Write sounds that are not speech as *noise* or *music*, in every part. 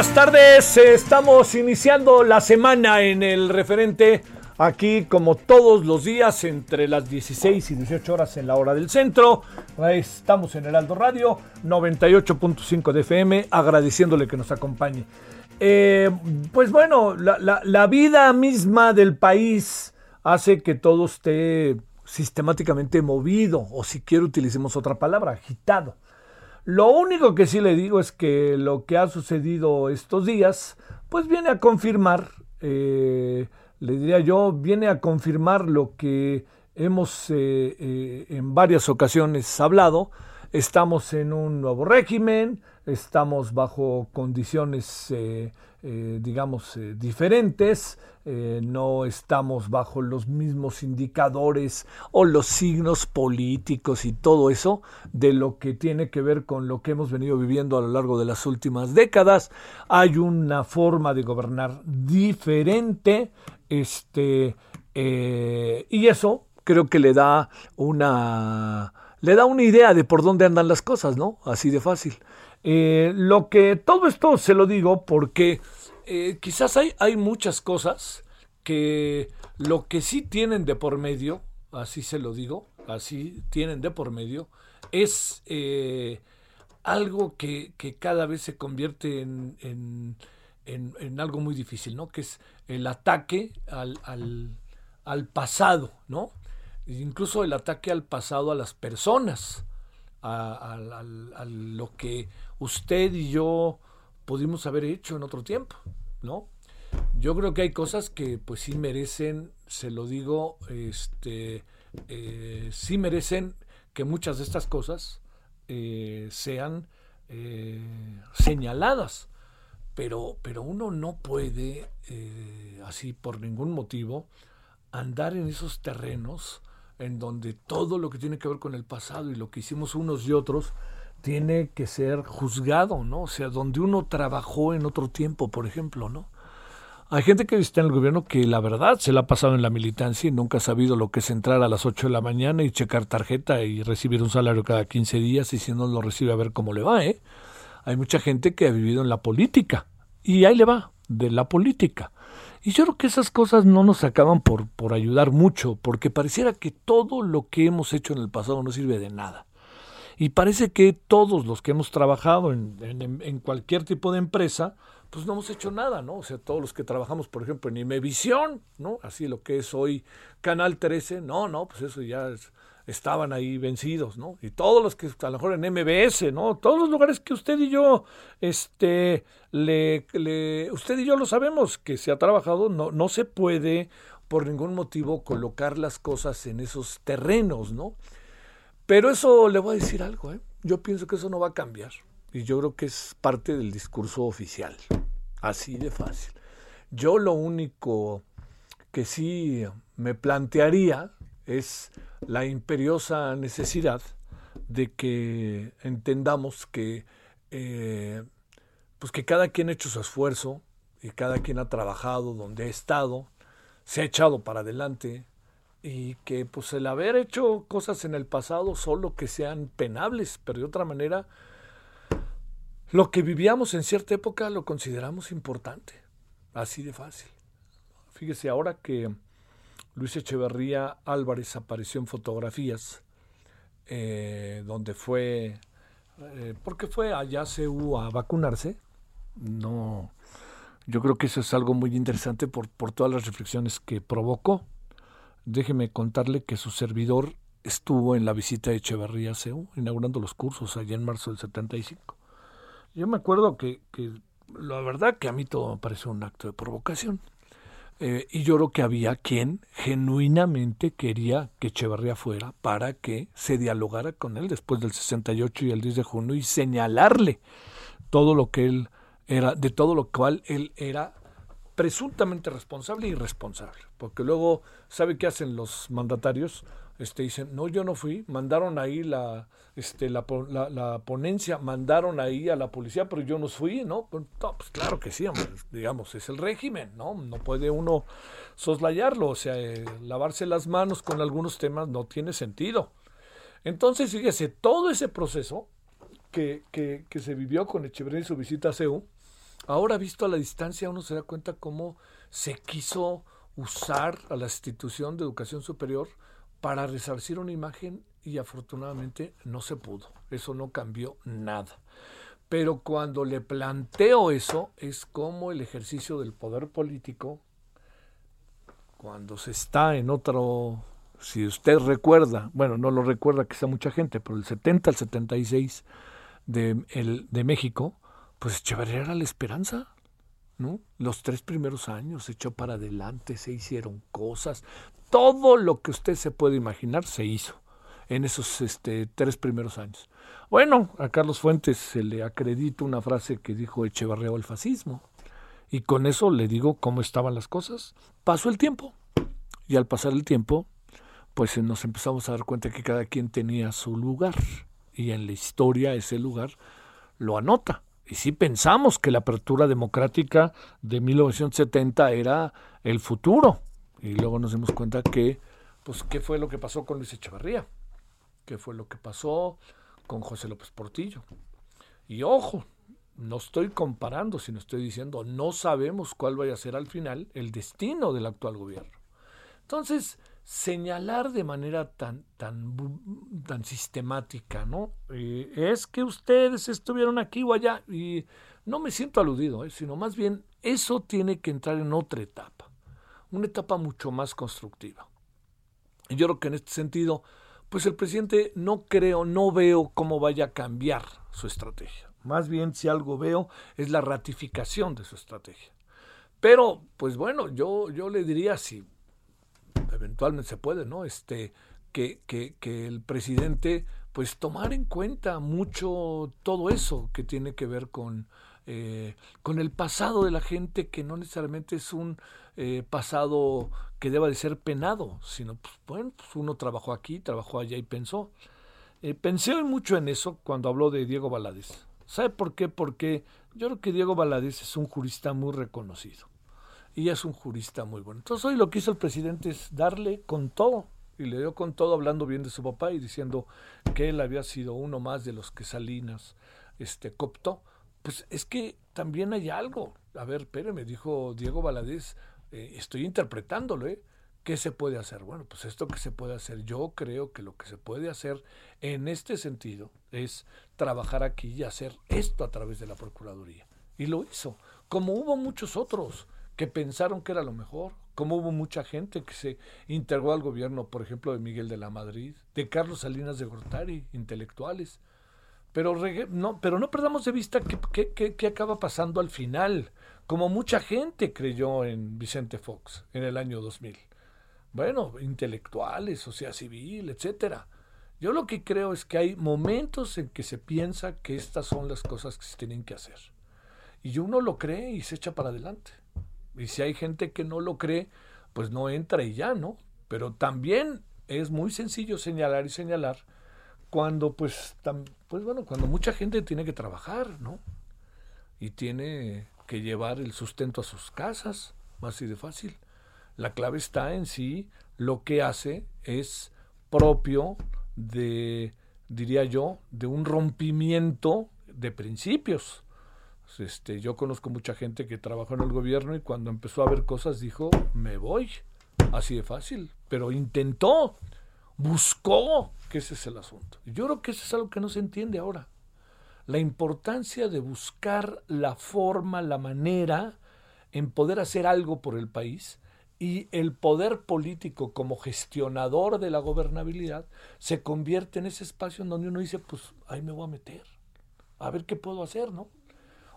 Buenas tardes, estamos iniciando la semana en el referente aquí como todos los días entre las 16 y 18 horas en la hora del centro. Estamos en Heraldo Radio 98.5 de FM agradeciéndole que nos acompañe. Eh, pues bueno, la, la- vida misma del país hace que todo esté sistemáticamente movido o si quiere utilicemos otra palabra, agitado. Lo único que sí le digo es que lo que ha sucedido estos días, pues viene a confirmar, eh, le diría yo, viene a confirmar lo que hemos eh, eh, en varias ocasiones hablado. Estamos en un nuevo régimen, estamos bajo condiciones, digamos, diferentes, eh, no estamos bajo los mismos indicadores o los signos políticos y todo eso de lo que tiene que ver con lo que hemos venido viviendo a lo largo de las últimas décadas. Hay una forma de gobernar diferente, este, eh, y eso creo que le da una le da una idea de por dónde andan las cosas, ¿no? Así de fácil. Eh, lo que todo esto se lo digo porque eh, quizás hay, hay muchas cosas que lo que sí tienen de por medio, así se lo digo, así tienen de por medio, es eh, algo que, que cada vez se convierte en, en- en- en algo muy difícil, ¿no? Que es el ataque al, al- al pasado, ¿no? Incluso el ataque al pasado a las personas, a, lo que usted y yo pudimos haber hecho en otro tiempo, ¿no? Yo creo que hay cosas que pues sí merecen, se lo digo, este, eh, sí merecen que muchas de estas cosas eh, sean eh, señaladas, pero, pero uno no puede, así por ningún motivo, andar en esos terrenos en donde todo lo que tiene que ver con el pasado y lo que hicimos unos y otros tiene que ser juzgado, ¿no? O sea, donde uno trabajó en otro tiempo, por ejemplo, ¿no? Hay gente que está en el gobierno que la verdad se la ha pasado en la militancia y nunca ha sabido lo que es entrar a las 8 de la mañana y checar tarjeta y recibir un salario cada 15 días y si no lo recibe a ver cómo le va, ¿eh? Hay mucha gente que ha vivido en la política y ahí le va, de la política. Y yo creo que esas cosas no nos acaban por, por ayudar mucho, porque pareciera que todo lo que hemos hecho en el pasado no sirve de nada. Y parece que todos los que hemos trabajado en, cualquier tipo de empresa, pues no hemos hecho nada, ¿no? O sea, todos los que trabajamos, por ejemplo, en Imevisión, ¿no? Así lo que es hoy Canal 13, no, no, pues eso ya es- estaban ahí vencidos, ¿no? Y todos los que a lo mejor en MBS, ¿no? Todos los lugares que usted y yo, este, le- usted y yo lo sabemos que se ha trabajado, no, no se puede por ningún motivo colocar las cosas en esos terrenos, ¿no? Pero eso le voy a decir algo, ¿eh? Yo pienso que eso no va a cambiar. Y yo creo que es parte del discurso oficial. Así de fácil. Yo lo único que sí me plantearía es la imperiosa necesidad de que entendamos que, eh, pues que cada quien ha hecho su esfuerzo y cada quien ha trabajado donde ha estado, se ha echado para adelante y que pues el haber hecho cosas en el pasado solo que sean penables, pero de otra manera lo que vivíamos en cierta época lo consideramos importante, así de fácil. Fíjese ahora que Luis Echeverría Álvarez apareció en fotografías eh, donde fue, eh, porque fue allá a vacunarse. No, yo creo que eso es algo muy interesante por, por todas las reflexiones que provocó. Déjeme contarle que su servidor estuvo en la visita de Echeverría a CEU, inaugurando los cursos allá en marzo del 75. Yo me acuerdo que, que la verdad que a mí todo me pareció un acto de provocación. Eh, y yo creo que había quien genuinamente quería que Echeverría fuera para que se dialogara con él después del 68 y el 10 de junio y señalarle todo lo que él era, de todo lo cual él era presuntamente responsable y irresponsable. Porque luego, ¿sabe qué hacen los mandatarios? este, dicen, no, yo no fui, mandaron ahí la, este, la, la, ponencia, mandaron ahí a la policía, pero yo no fui, ¿no? Pues, pues claro que sí, digamos, es el régimen, ¿no? No puede uno soslayarlo, o sea, eh, lavarse las manos con algunos temas no tiene sentido. Entonces, fíjese, todo ese proceso que, que, que se vivió con Echeverría y su visita a CEU, ahora visto a la distancia uno se da cuenta cómo se quiso usar a la institución de educación superior para resarcir una imagen y afortunadamente no se pudo. Eso no cambió nada. Pero cuando le planteo eso es como el ejercicio del poder político, cuando se está en otro, si usted recuerda, bueno, no lo recuerda quizá mucha gente, pero el 70 al 76 de, el, de México, pues Echeverría era la esperanza. ¿No? Los tres primeros años se echó para adelante, se hicieron cosas, todo lo que usted se puede imaginar se hizo en esos este, tres primeros años. Bueno, a Carlos Fuentes se le acredita una frase que dijo Echevarría el fascismo. Y con eso le digo cómo estaban las cosas. Pasó el tiempo. Y al pasar el tiempo, pues nos empezamos a dar cuenta que cada quien tenía su lugar. Y en la historia ese lugar lo anota. Y sí pensamos que la apertura democrática de 1970 era el futuro y luego nos dimos cuenta que, pues, ¿qué fue lo que pasó con Luis Echevarría? ¿Qué fue lo que pasó con José López Portillo? Y ojo, no estoy comparando, sino estoy diciendo, no sabemos cuál vaya a ser al final el destino del actual gobierno. Entonces, señalar de manera tan, tan, tan sistemática, ¿no? Eh, es que ustedes estuvieron aquí o allá, y no me siento aludido, ¿eh? sino más bien eso tiene que entrar en otra etapa una etapa mucho más constructiva. Y yo creo que en este sentido, pues el presidente no creo, no veo cómo vaya a cambiar su estrategia. Más bien, si algo veo, es la ratificación de su estrategia. Pero, pues bueno, yo, yo le diría si eventualmente se puede, ¿no? Este, que, que, que el presidente, pues tomar en cuenta mucho todo eso que tiene que ver con, eh, con el pasado de la gente que no necesariamente es un eh, pasado que deba de ser penado, sino, pues, bueno, pues uno trabajó aquí, trabajó allá y pensó. Eh, pensé mucho en eso cuando habló de Diego Valadez. ¿Sabe por qué? Porque yo creo que Diego Valadez es un jurista muy reconocido y es un jurista muy bueno. Entonces hoy lo que hizo el presidente es darle con todo y le dio con todo hablando bien de su papá y diciendo que él había sido uno más de los que Salinas este, coptó. Pues es que también hay algo. A ver, me dijo Diego Valadez, eh, estoy interpretándolo, ¿eh? ¿Qué se puede hacer? Bueno, pues esto que se puede hacer, yo creo que lo que se puede hacer en este sentido es trabajar aquí y hacer esto a través de la Procuraduría. Y lo hizo, como hubo muchos otros que pensaron que era lo mejor, como hubo mucha gente que se integró al gobierno, por ejemplo, de Miguel de la Madrid, de Carlos Salinas de Gortari, intelectuales. Pero no, pero no perdamos de vista qué acaba pasando al final como mucha gente creyó en Vicente Fox en el año 2000. Bueno, intelectuales, sociedad civil, etcétera. Yo lo que creo es que hay momentos en que se piensa que estas son las cosas que se tienen que hacer. Y uno lo cree y se echa para adelante. Y si hay gente que no lo cree, pues no entra y ya, ¿no? Pero también es muy sencillo señalar y señalar cuando pues, pues bueno, cuando mucha gente tiene que trabajar, ¿no? Y tiene que llevar el sustento a sus casas, así de fácil. La clave está en sí, lo que hace es propio de, diría yo, de un rompimiento de principios. Este, yo conozco mucha gente que trabajó en el gobierno y cuando empezó a ver cosas dijo, me voy, Así de fácil. Pero intentó, buscó, que ese es el asunto. Yo creo que eso es algo que no se entiende ahora. La importancia de buscar la forma, la manera en poder hacer algo por el país y el poder político como gestionador de la gobernabilidad se convierte en ese espacio en donde uno dice, pues ahí me voy a meter, a ver qué puedo hacer, ¿no?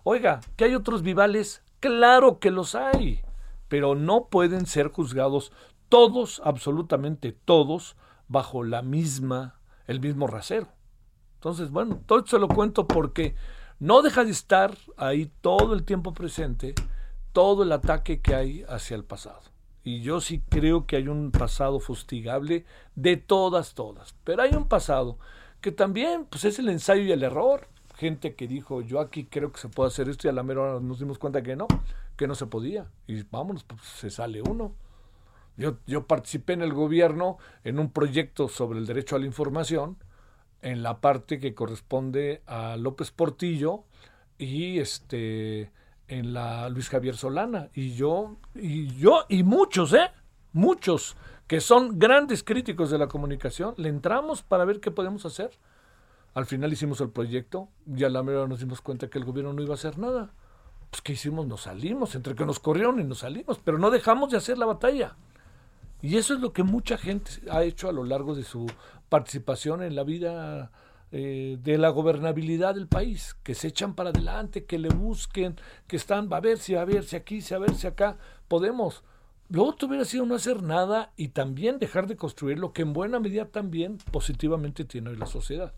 Oiga, que hay otros vivales, claro que los hay, pero no pueden ser juzgados todos, absolutamente todos, bajo la misma, el mismo rasero. Entonces, bueno, todo esto se lo cuento porque no deja de estar ahí todo el tiempo presente todo el ataque que hay hacia el pasado. Y yo sí creo que hay un pasado fustigable de todas, todas. Pero hay un pasado que también pues, es el ensayo y el error. Gente que dijo, yo aquí creo que se puede hacer esto y a la mera hora nos dimos cuenta que no, que no se podía. Y vámonos, pues se sale uno. Yo, yo participé en el gobierno en un proyecto sobre el derecho a la información, en la parte que corresponde a López Portillo y este en la Luis Javier Solana. Y yo, y yo, y muchos, ¿eh? Muchos que son grandes críticos de la comunicación, le entramos para ver qué podemos hacer. Al final hicimos el proyecto y a la mera nos dimos cuenta que el gobierno no iba a hacer nada. Pues ¿qué hicimos? Nos salimos, entre que nos corrieron y nos salimos, pero no dejamos de hacer la batalla. Y eso es lo que mucha gente ha hecho a lo largo de su participación en la vida eh, de la gobernabilidad del país, que se echan para adelante, que le busquen, que están, va a ver si, a ver si aquí, si a ver si acá, podemos. Lo otro hubiera sido no hacer nada y también dejar de construir lo que en buena medida también positivamente tiene hoy la sociedad.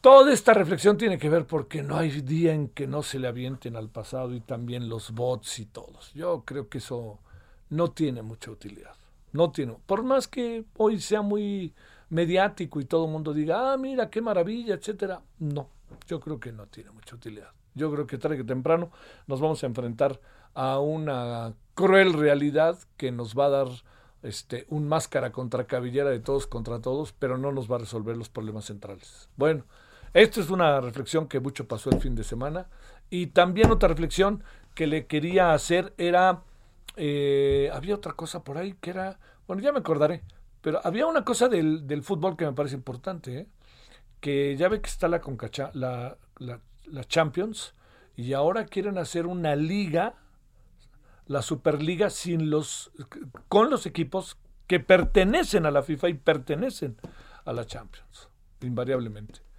Toda esta reflexión tiene que ver porque no hay día en que no se le avienten al pasado y también los bots y todos. Yo creo que eso no tiene mucha utilidad. No tiene. Por más que hoy sea muy mediático y todo el mundo diga, ah, mira, qué maravilla, etcétera. No, yo creo que no tiene mucha utilidad. Yo creo que tarde que temprano nos vamos a enfrentar a una cruel realidad que nos va a dar este, un máscara contra cabellera de todos contra todos, pero no nos va a resolver los problemas centrales. Bueno, esta es una reflexión que mucho pasó el fin de semana. Y también otra reflexión que le quería hacer era, eh, había otra cosa por ahí que era, bueno, ya me acordaré, pero había una cosa del, del fútbol que me parece importante, ¿eh? que ya ve que está la, Concacha, la, la, la, Champions y ahora quieren hacer una liga, la Superliga, sin los, con los equipos que pertenecen a la FIFA y pertenecen a la Champions, invariablemente.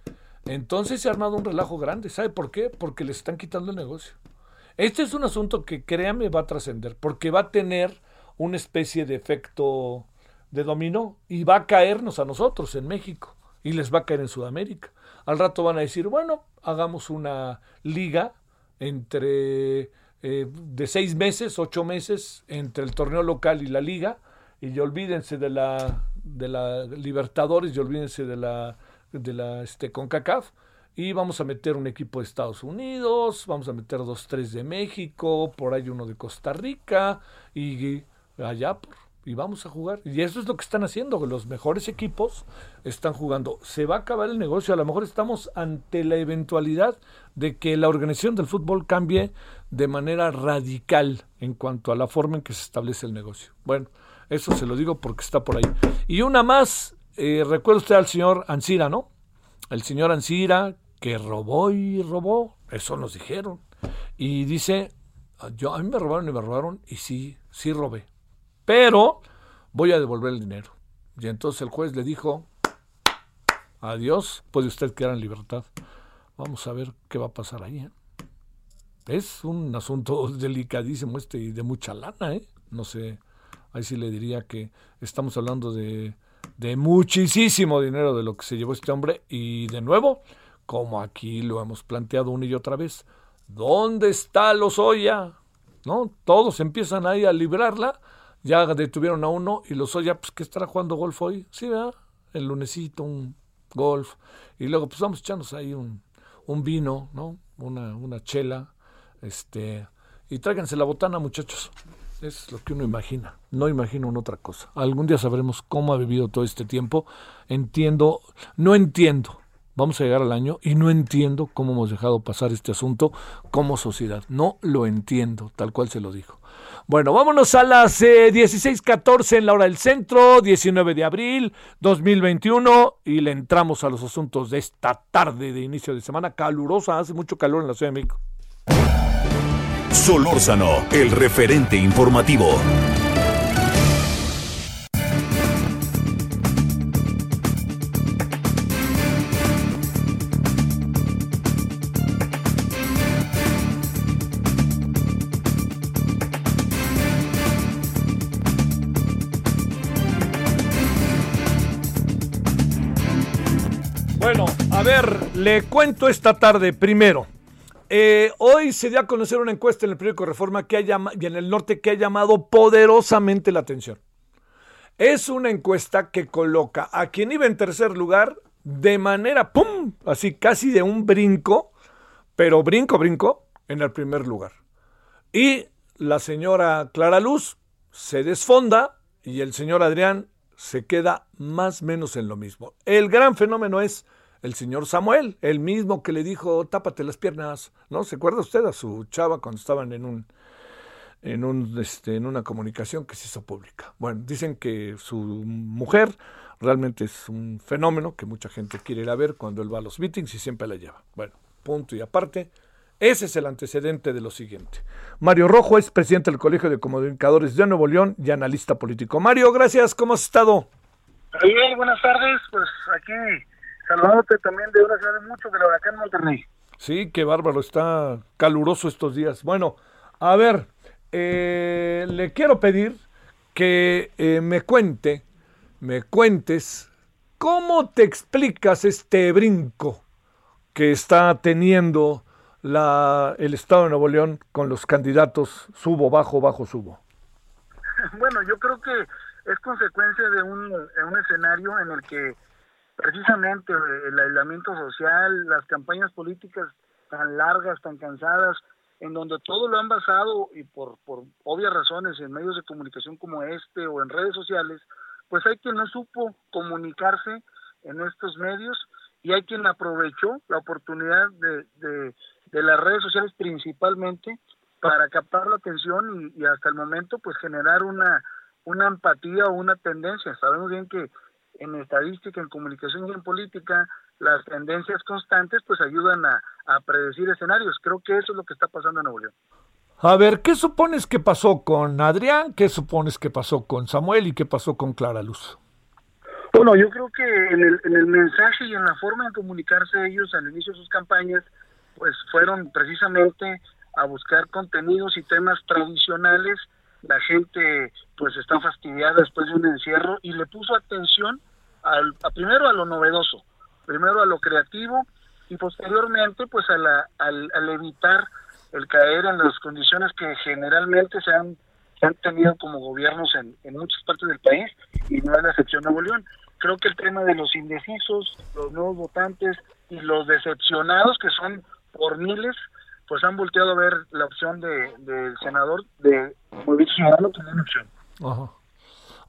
Entonces se ha armado un relajo grande. ¿Sabe por qué? Porque le están quitando el negocio. Este es un asunto que créame va a trascender, porque va a tener una especie de efecto de dominó y va a caernos a nosotros en México y les va a caer en Sudamérica. Al rato van a decir, bueno, hagamos una liga entre eh, de seis meses, ocho meses entre el torneo local y la liga y olvídense de la de la Libertadores y olvídense de la de la este CONCACAF y vamos a meter un equipo de Estados Unidos, vamos a meter dos, tres de México, por ahí uno de Costa Rica y allá por y vamos a jugar. Y eso es lo que están haciendo, los mejores equipos están jugando. Se va a acabar el negocio, a lo mejor estamos ante la eventualidad de que la organización del fútbol cambie de manera radical en cuanto a la forma en que se establece el negocio. Bueno, eso se lo digo porque está por ahí. Y una más, eh, recuerda usted al señor Ansira, ¿no? El señor Ansira que robó y robó, eso nos dijeron. Y dice, yo, a mí me robaron y me robaron y sí, sí robé pero voy a devolver el dinero. Y entonces el juez le dijo, adiós, puede usted quedar en libertad. Vamos a ver qué va a pasar ahí. ¿eh? Es un asunto *laughs* delicadísimo este y de mucha lana, ¿eh? No sé, ahí sí le diría que estamos hablando de, de muchísimo dinero de lo que se llevó este hombre y de nuevo, como aquí lo hemos planteado una y otra vez, ¿dónde está Lozoya? ¿No? Todos empiezan ahí a librarla ya detuvieron a uno y los oye, pues que estará jugando golf hoy. Sí, ¿verdad? El lunesito, un golf. Y luego, pues vamos echándose ahí un, un vino, ¿no? Una, una chela. Este, y tráiganse la botana, muchachos. Es lo que uno imagina. No imagino una otra cosa. Algún día sabremos cómo ha vivido todo este tiempo. Entiendo, no entiendo. vamos a llegar al año y no entiendo cómo hemos dejado pasar este asunto como sociedad. No lo entiendo, tal cual se lo dijo. Bueno, vámonos a las 16:14 eh, en la hora del centro, 19 de abril 2021 y le entramos a los asuntos de esta tarde de inicio de semana calurosa, hace mucho calor en la Ciudad de México. Solórzano, el referente informativo. Bueno, a ver, le cuento esta tarde primero. Eh, hoy se dio a conocer una encuesta en el periódico Reforma que ha y en el norte que ha llamado poderosamente la atención. Es una encuesta que coloca a quien iba en tercer lugar de manera, ¡pum! Así casi de un brinco, pero brinco, brinco, en el primer lugar. Y la señora Clara Luz se desfonda y el señor Adrián se queda más o menos en lo mismo. El gran fenómeno es el señor Samuel, el mismo que le dijo, tápate las piernas, ¿no? ¿Se acuerda usted a su chava cuando estaban en un en un este, en una comunicación que se hizo pública? Bueno, dicen que su mujer realmente es un fenómeno que mucha gente quiere ir a ver cuando él va a los meetings y siempre la lleva. Bueno, punto y aparte. Ese es el antecedente de lo siguiente. Mario Rojo es presidente del Colegio de Comunicadores de Nuevo León y analista político. Mario, gracias. ¿Cómo has estado? Bien, buenas tardes. Pues aquí saludándote también de una ciudad de mucho, de la huracán Monterrey. Sí, qué bárbaro. Está caluroso estos días. Bueno, a ver, eh, le quiero pedir que eh, me cuente, me cuentes cómo te explicas este brinco que está teniendo la, el Estado de Nuevo León con los candidatos subo, bajo, bajo, subo? *laughs* Bueno, yo creo que es consecuencia de un, un escenario en el que precisamente el aislamiento social, las campañas políticas tan largas, tan cansadas, en donde todo lo han basado y por, por obvias razones en medios de comunicación como este o en redes sociales, pues hay quien no supo comunicarse en estos medios y hay quien aprovechó la oportunidad de, de, de las redes sociales principalmente para captar la atención y, hasta el momento pues generar una, una empatía o una tendencia. Sabemos bien que en estadística, en comunicación y en política, las tendencias constantes pues ayudan a, a predecir escenarios. Creo que eso es lo que está pasando en Nuevo León. A ver, ¿qué supones que pasó con Adrián? ¿Qué supones que pasó con Samuel? ¿Y qué pasó con Clara Luz? Bueno, yo creo que en el, en el mensaje y en la forma de comunicarse ellos al inicio de sus campañas, pues fueron precisamente a buscar contenidos y temas tradicionales. La gente pues está fastidiada después de un encierro y le puso atención al, primero a lo novedoso, primero a lo creativo y posteriormente pues a la, al, al evitar el caer en las condiciones que generalmente se han, se han tenido como gobiernos en, en muchas partes del país y no es la excepción Nuevo León. Creo que el tema de los indecisos, los nuevos votantes y los decepcionados, que son por miles, pues han volteado a ver la opción del de senador de Movimiento Ciudadano como una opción. Ajá.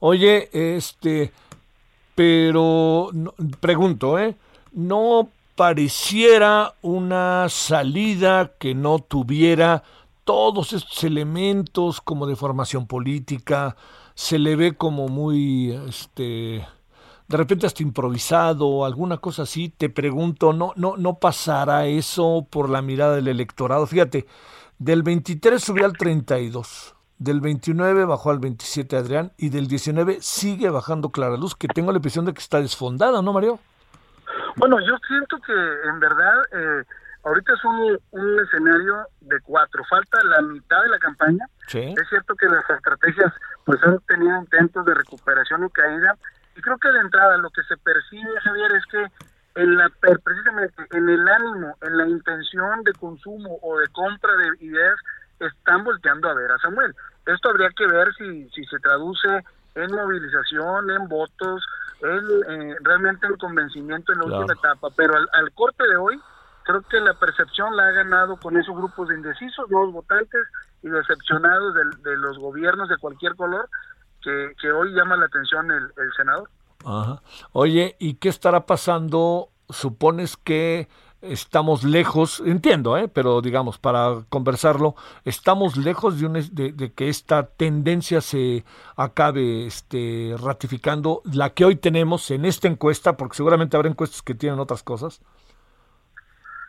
Oye, este, pero pregunto, ¿eh? ¿No pareciera una salida que no tuviera todos estos elementos como de formación política? Se le ve como muy, este, de repente hasta improvisado, alguna cosa así, te pregunto, ¿no, no, no pasará eso por la mirada del electorado? Fíjate, del 23 subió al 32, del 29 bajó al 27 Adrián y del 19 sigue bajando Clara Luz, que tengo la impresión de que está desfondada, ¿no, Mario? Bueno, yo siento que en verdad eh, ahorita es un, un, escenario de cuatro, falta la mitad de la campaña. ¿Sí? Es cierto que las estrategias pues han tenido intentos de recuperación y caída, y creo que de entrada lo que se percibe, Javier, es que en la, precisamente en el ánimo, en la intención de consumo o de compra de ideas, están volteando a ver a Samuel. Esto habría que ver si, si se traduce en movilización, en votos, en, eh, realmente en convencimiento en la claro. última etapa. Pero al, al, corte de hoy, creo que la percepción la ha ganado con esos grupos de indecisos, nuevos votantes y decepcionados de, de los gobiernos de cualquier color, que, que hoy llama la atención el, el senador. Ajá. Oye, ¿y qué estará pasando supones que estamos lejos, entiendo, ¿eh? pero digamos, para conversarlo, estamos lejos de, un, de, que esta tendencia se acabe este, ratificando, la que hoy tenemos en esta encuesta, porque seguramente habrá encuestas que tienen otras cosas.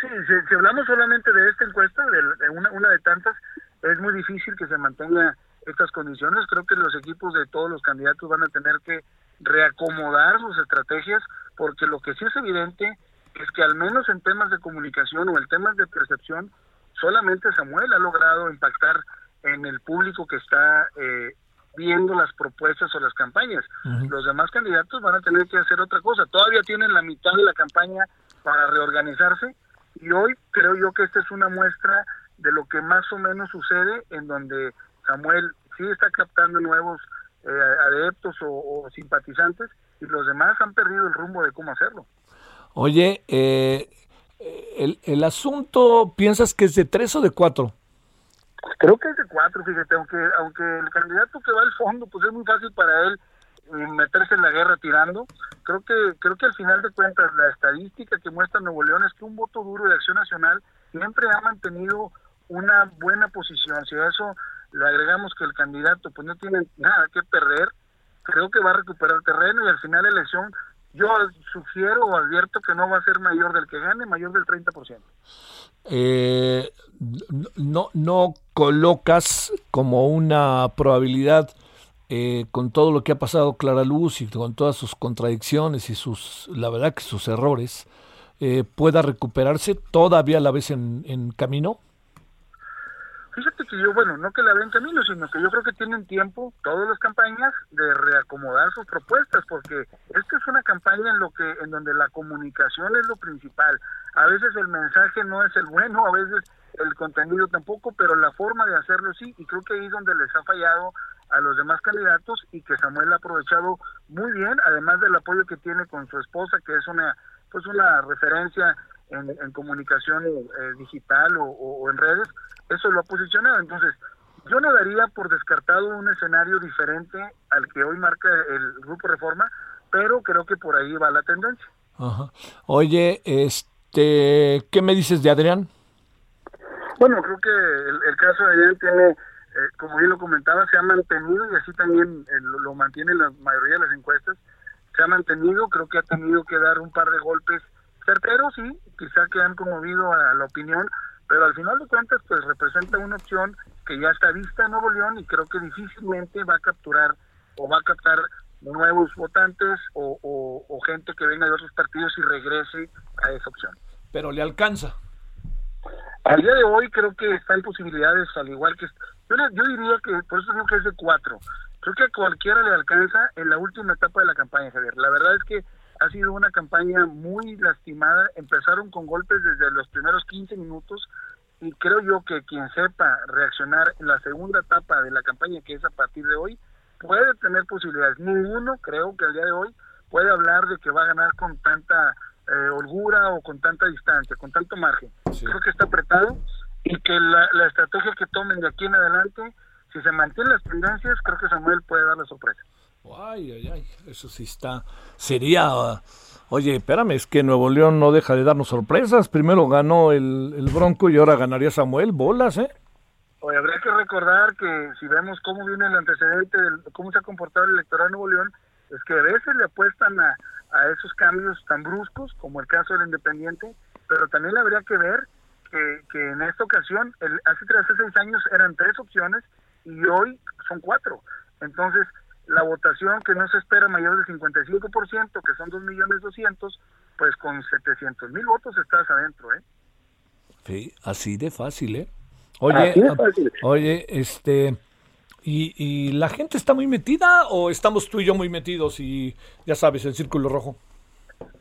Sí, si, hablamos solamente de esta encuesta, de, una, una de tantas, es muy difícil que se mantenga estas condiciones. Creo que los equipos de todos los candidatos van a tener que reacomodar sus estrategias, porque lo que sí es evidente es que al menos en temas de comunicación o en temas de percepción, solamente Samuel ha logrado impactar en el público que está eh, viendo las propuestas o las campañas. Los demás candidatos van a tener que hacer otra cosa. Todavía tienen la mitad de la campaña para reorganizarse y hoy creo yo que esta es una muestra de lo que más o menos sucede en donde Samuel sí está captando nuevos eh, adeptos o simpatizantes y los demás han perdido el rumbo de cómo hacerlo. Oye, eh, el, el asunto, ¿piensas que es de tres o de cuatro? Creo que es de cuatro, fíjate, aunque, aunque el candidato que va al fondo, pues es muy fácil para él eh, meterse en la guerra tirando. Creo que creo que al final de cuentas la estadística que muestra Nuevo León es que un voto duro de Acción Nacional siempre ha mantenido una buena posición. Si a eso le agregamos que el candidato pues no tiene nada que perder, creo que va a recuperar terreno y al final la elección yo sugiero o advierto que no va a ser mayor del que gane, mayor del 30%. Eh, no, no colocas como una probabilidad eh, con todo lo que ha pasado Clara Luz y con todas sus contradicciones y sus, la verdad que sus errores, eh, pueda recuperarse todavía la vez en, en camino? Fíjate que yo, bueno, no que la ven camino, sino que yo creo que tienen tiempo, todas las campañas, de reacomodar sus propuestas, porque esta es una campaña en lo que, en donde la comunicación es lo principal. A veces el mensaje no es el bueno, a veces el contenido tampoco, pero la forma de hacerlo sí, y creo que ahí es donde les ha fallado a los demás candidatos y que Samuel ha aprovechado muy bien, además del apoyo que tiene con su esposa, que es una, pues una referencia en, comunicación eh, digital o, en redes, eso lo ha posicionado. Entonces, yo no daría por descartado un escenario diferente al que hoy marca el Grupo Reforma, pero creo que por ahí va la tendencia. Oye, este, ¿qué me dices de Adrián? Bueno, creo que el, caso de Adrián tiene, eh, como bien lo comentaba, se ha mantenido y así también eh, lo, lo mantiene la mayoría de las encuestas, se ha mantenido, creo que ha tenido que dar un par de golpes certeros, sí, quizá que han conmovido a la opinión, pero al final de cuentas pues representa una opción que ya está vista en Nuevo León y creo que difícilmente va a capturar o va a captar nuevos votantes o, gente que venga de otros partidos y regrese a esa opción. Pero le alcanza. Al día de hoy creo que está en posibilidades, al igual que... Yo, yo diría que, por eso digo que es de cuatro. Creo que a cualquiera le alcanza en la última etapa de la campaña, Javier. La verdad es que ha sido una campaña muy lastimada. Empezaron con golpes desde los primeros 15 minutos y creo yo que quien sepa reaccionar en la segunda etapa de la campaña, que es a partir de hoy, puede tener posibilidades. Ninguno, creo que al día de hoy, puede hablar de que va a ganar con tanta eh, holgura o con tanta distancia, con tanto margen. Creo que está apretado y que la, la estrategia que tomen de aquí en adelante, si se mantienen las tendencias, creo que Samuel puede dar la sorpresa. Ay, ay, ay, eso sí está. Sería. Oye, espérame, es que Nuevo León no deja de darnos sorpresas. Primero ganó el, el Bronco y ahora ganaría Samuel. Bolas, ¿eh? Oye, habría que recordar que si vemos cómo viene el antecedente, de cómo se ha comportado el electorado de Nuevo León, es que a veces le apuestan a, esos cambios tan bruscos, como el caso del Independiente, pero también habría que ver que, que en esta ocasión, el, hace hace seis años eran tres opciones y hoy son cuatro. Entonces, la votación que no se espera mayor del 55%, que son 2 millones 200, pues con 700 mil votos estás adentro, ¿eh? Sí, así de fácil, ¿eh? Oye, oye, este, ¿y, ¿y la gente está muy metida o estamos tú y yo muy metidos y ya sabes, el círculo rojo?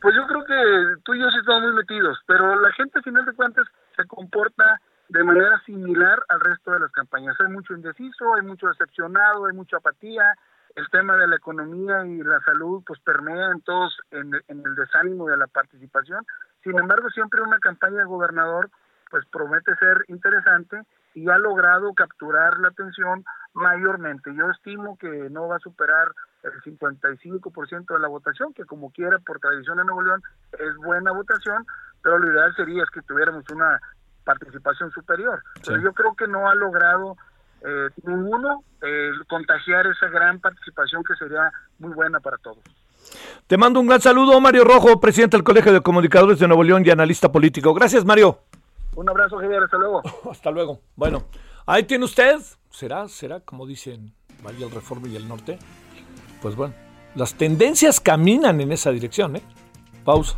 Pues yo creo que tú y yo sí estamos muy metidos, pero la gente al final de cuentas se comporta de manera similar al resto de las campañas. Hay mucho indeciso, hay mucho decepcionado, hay mucha apatía, el tema de la economía y la salud pues permea en todos en, el desánimo de la participación. Sin embargo, siempre una campaña de gobernador pues promete ser interesante y ha logrado capturar la atención mayormente. Yo estimo que no va a superar el 55% de la votación, que como quiera por tradición en Nuevo León es buena votación, pero lo ideal sería es que tuviéramos una participación superior. Pero yo creo que no ha logrado eh, ninguno eh, contagiar esa gran participación que sería muy buena para todos. Te mando un gran saludo, Mario Rojo, presidente del Colegio de Comunicadores de Nuevo León y analista político. Gracias, Mario. Un abrazo, Javier, hasta luego. *laughs* hasta luego. Bueno, ahí tiene usted. ¿Será, será, como dicen María el Reforma y el Norte? Pues bueno, las tendencias caminan en esa dirección, ¿eh? Pausa.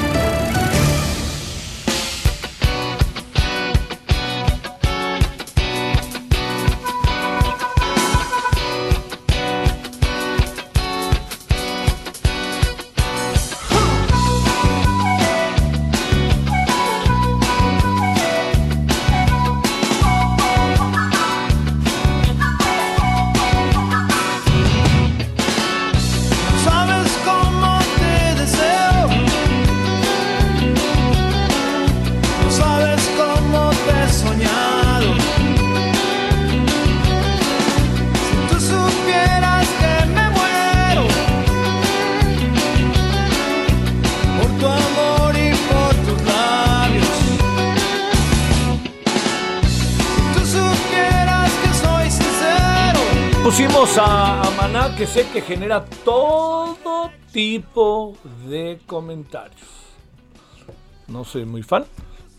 Sé que genera todo tipo de comentarios. No soy muy fan,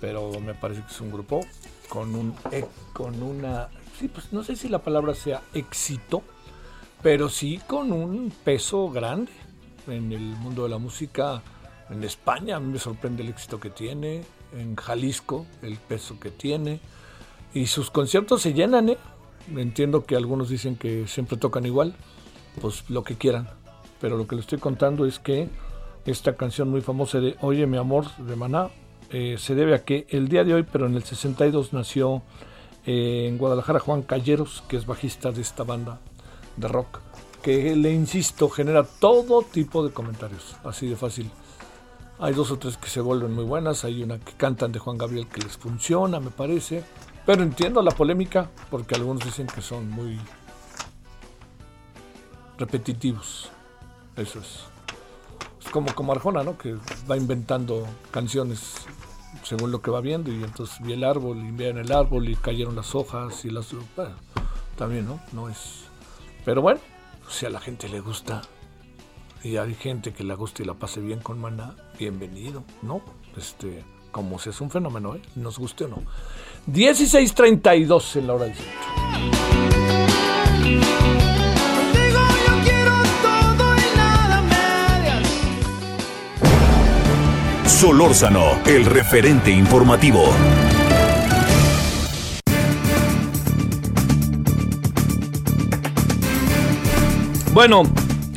pero me parece que es un grupo con un con una sí, pues no sé si la palabra sea éxito, pero sí con un peso grande en el mundo de la música en España. A mí me sorprende el éxito que tiene, en Jalisco el peso que tiene y sus conciertos se llenan, ¿eh? Entiendo que algunos dicen que siempre tocan igual pues lo que quieran. Pero lo que le estoy contando es que esta canción muy famosa de Oye mi amor de Maná eh, se debe a que el día de hoy, pero en el 62 nació eh, en Guadalajara Juan Calleros, que es bajista de esta banda de rock, que le insisto genera todo tipo de comentarios, así de fácil. Hay dos o tres que se vuelven muy buenas, hay una que cantan de Juan Gabriel que les funciona, me parece, pero entiendo la polémica porque algunos dicen que son muy repetitivos. Eso es. Como, como Arjona, ¿no? Que va inventando canciones según lo que va viendo y entonces vi el árbol y vi en el árbol y cayeron las hojas y las... también, ¿no? No es... Pero bueno, si a la gente le gusta y hay gente que le gusta y la pase bien con Maná, bienvenido, ¿no? Este, como si es un fenómeno, ¿eh? Nos guste o no. 16.32 en la hora del centro. Solórzano, el referente informativo. Bueno,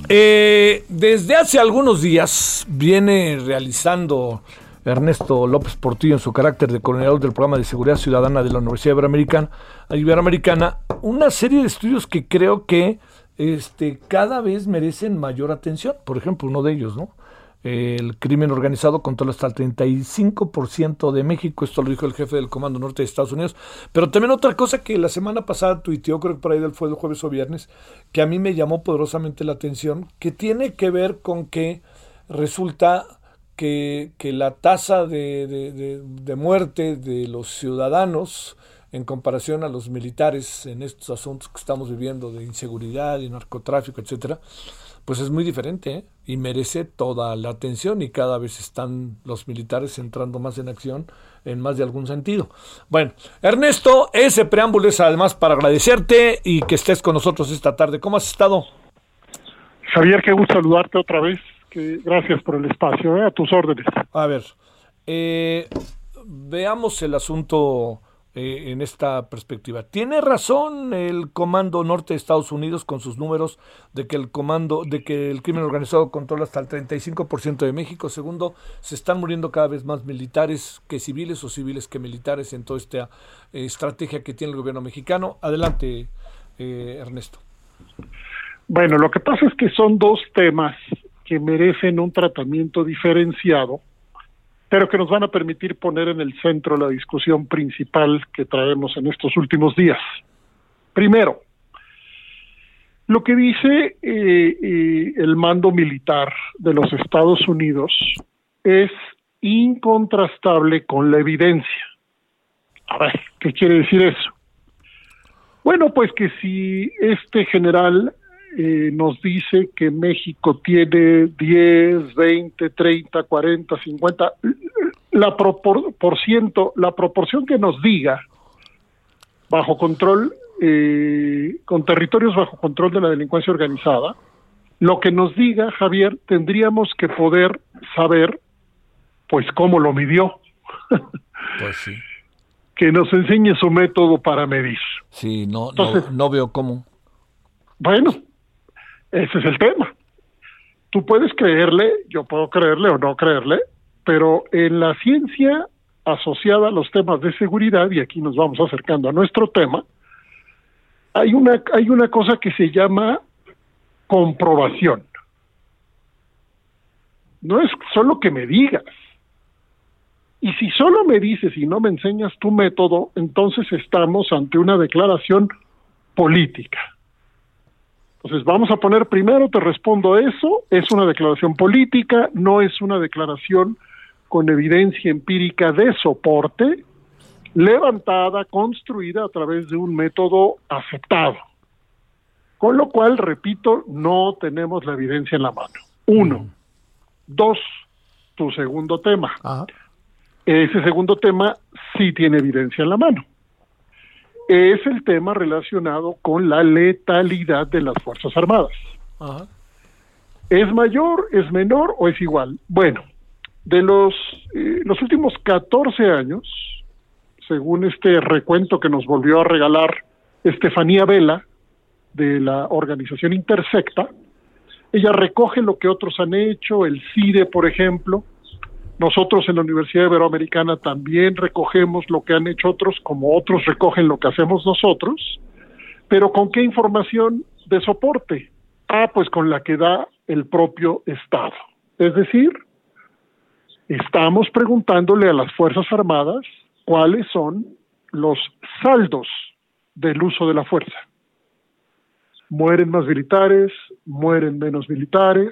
eh, desde hace algunos días viene realizando Ernesto López Portillo en su carácter de coordinador del programa de seguridad ciudadana de la Universidad Iberoamericana, Iberoamericana una serie de estudios que creo que este, cada vez merecen mayor atención. Por ejemplo, uno de ellos, ¿no? El crimen organizado controla hasta el 35% de México, esto lo dijo el jefe del Comando Norte de Estados Unidos. Pero también otra cosa que la semana pasada tuiteó, creo que por ahí fue el jueves o viernes, que a mí me llamó poderosamente la atención, que tiene que ver con que resulta que, la tasa de, de muerte de los ciudadanos en comparación a los militares en estos asuntos que estamos viviendo de inseguridad y narcotráfico, etcétera, pues es muy diferente ¿eh? y merece toda la atención y cada vez están los militares entrando más en acción en más de algún sentido. Bueno, Ernesto, ese preámbulo es además para agradecerte y que estés con nosotros esta tarde. ¿Cómo has estado? Javier, qué gusto saludarte otra vez. Que gracias por el espacio, ¿eh? a tus órdenes. A ver, eh, veamos el asunto eh, en esta perspectiva. ¿Tiene razón el Comando Norte de Estados Unidos con sus números de que el comando, de que el crimen organizado controla hasta el 35% de México? Segundo, se están muriendo cada vez más militares que civiles o civiles que militares en toda esta eh, estrategia que tiene el gobierno mexicano. Adelante, eh, Ernesto? Bueno, lo que pasa es que son dos temas que merecen un tratamiento diferenciado, pero que nos van a permitir poner en el centro la discusión principal que traemos en estos últimos días. Primero, lo que dice eh, eh, el mando militar de los Estados Unidos es incontrastable con la evidencia. A ver, ¿qué quiere decir eso? Bueno, pues que si este general eh, nos dice que México tiene 10, 20, 30, 40, 50, la por ciento, la proporción que nos diga bajo control, eh, con territorios bajo control de la delincuencia organizada, lo que nos diga Javier, tendríamos que poder saber, pues, cómo lo midió. *laughs* Pues sí. que nos enseñe su método para medir. Sí, no, no, no veo cómo. Bueno, ese es el tema. Tú puedes creerle, yo puedo creerle o no creerle, pero en la ciencia asociada a los temas de seguridad, y aquí nos vamos acercando a nuestro tema, hay una, hay una cosa que se llama comprobación. No es solo que me digas. Y si solo me dices y no me enseñas tu método, entonces estamos ante una declaración política. Entonces, vamos a poner primero, te respondo eso, es una declaración política, no es una declaración con evidencia empírica de soporte, levantada, construida a través de un método aceptado. Con lo cual, repito, no tenemos la evidencia en la mano. Uno. Dos, tu segundo tema. Ese segundo tema sí tiene evidencia en la mano es el tema relacionado con la letalidad de las Fuerzas Armadas. ¿Es mayor, es menor o es igual? Bueno, de los, eh, los últimos 14 años, según este recuento que nos volvió a regalar Estefanía Vela de la organización Intersecta, ella recoge lo que otros han hecho, el CIDE, por ejemplo, nosotros en la Universidad Iberoamericana también recogemos lo que han hecho otros, como otros recogen lo que hacemos nosotros, pero ¿con qué información de soporte? Ah, pues con la que da el propio Estado. Es decir, estamos preguntándole a las Fuerzas Armadas cuáles son los saldos del uso de la fuerza. Mueren más militares, mueren menos militares,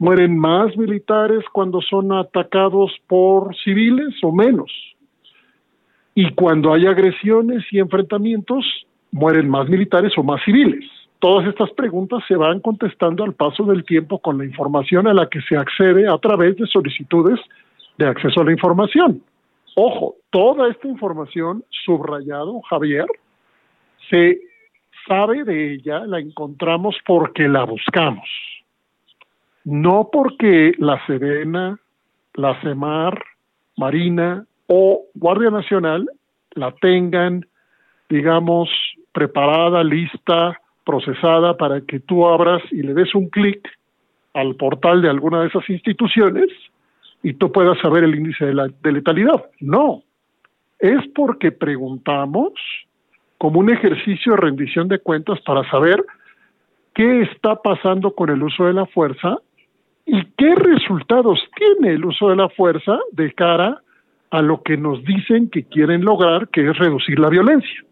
mueren más militares cuando son atacados por civiles o menos. Y cuando hay agresiones y enfrentamientos, mueren más militares o más civiles. Todas estas preguntas se van contestando al paso del tiempo con la información a la que se accede a través de solicitudes de acceso a la información. Ojo, toda esta información subrayado, Javier, se sabe de ella, la encontramos porque la buscamos no porque la Serena, la CEMAR, Marina o Guardia Nacional la tengan, digamos, preparada, lista, procesada para que tú abras y le des un clic al portal de alguna de esas instituciones y tú puedas saber el índice de, la, de letalidad. No, es porque preguntamos como un ejercicio de rendición de cuentas para saber qué está pasando con el uso de la fuerza y qué resultados tiene el uso de la fuerza de cara a lo que nos dicen que quieren lograr, que es reducir la violencia.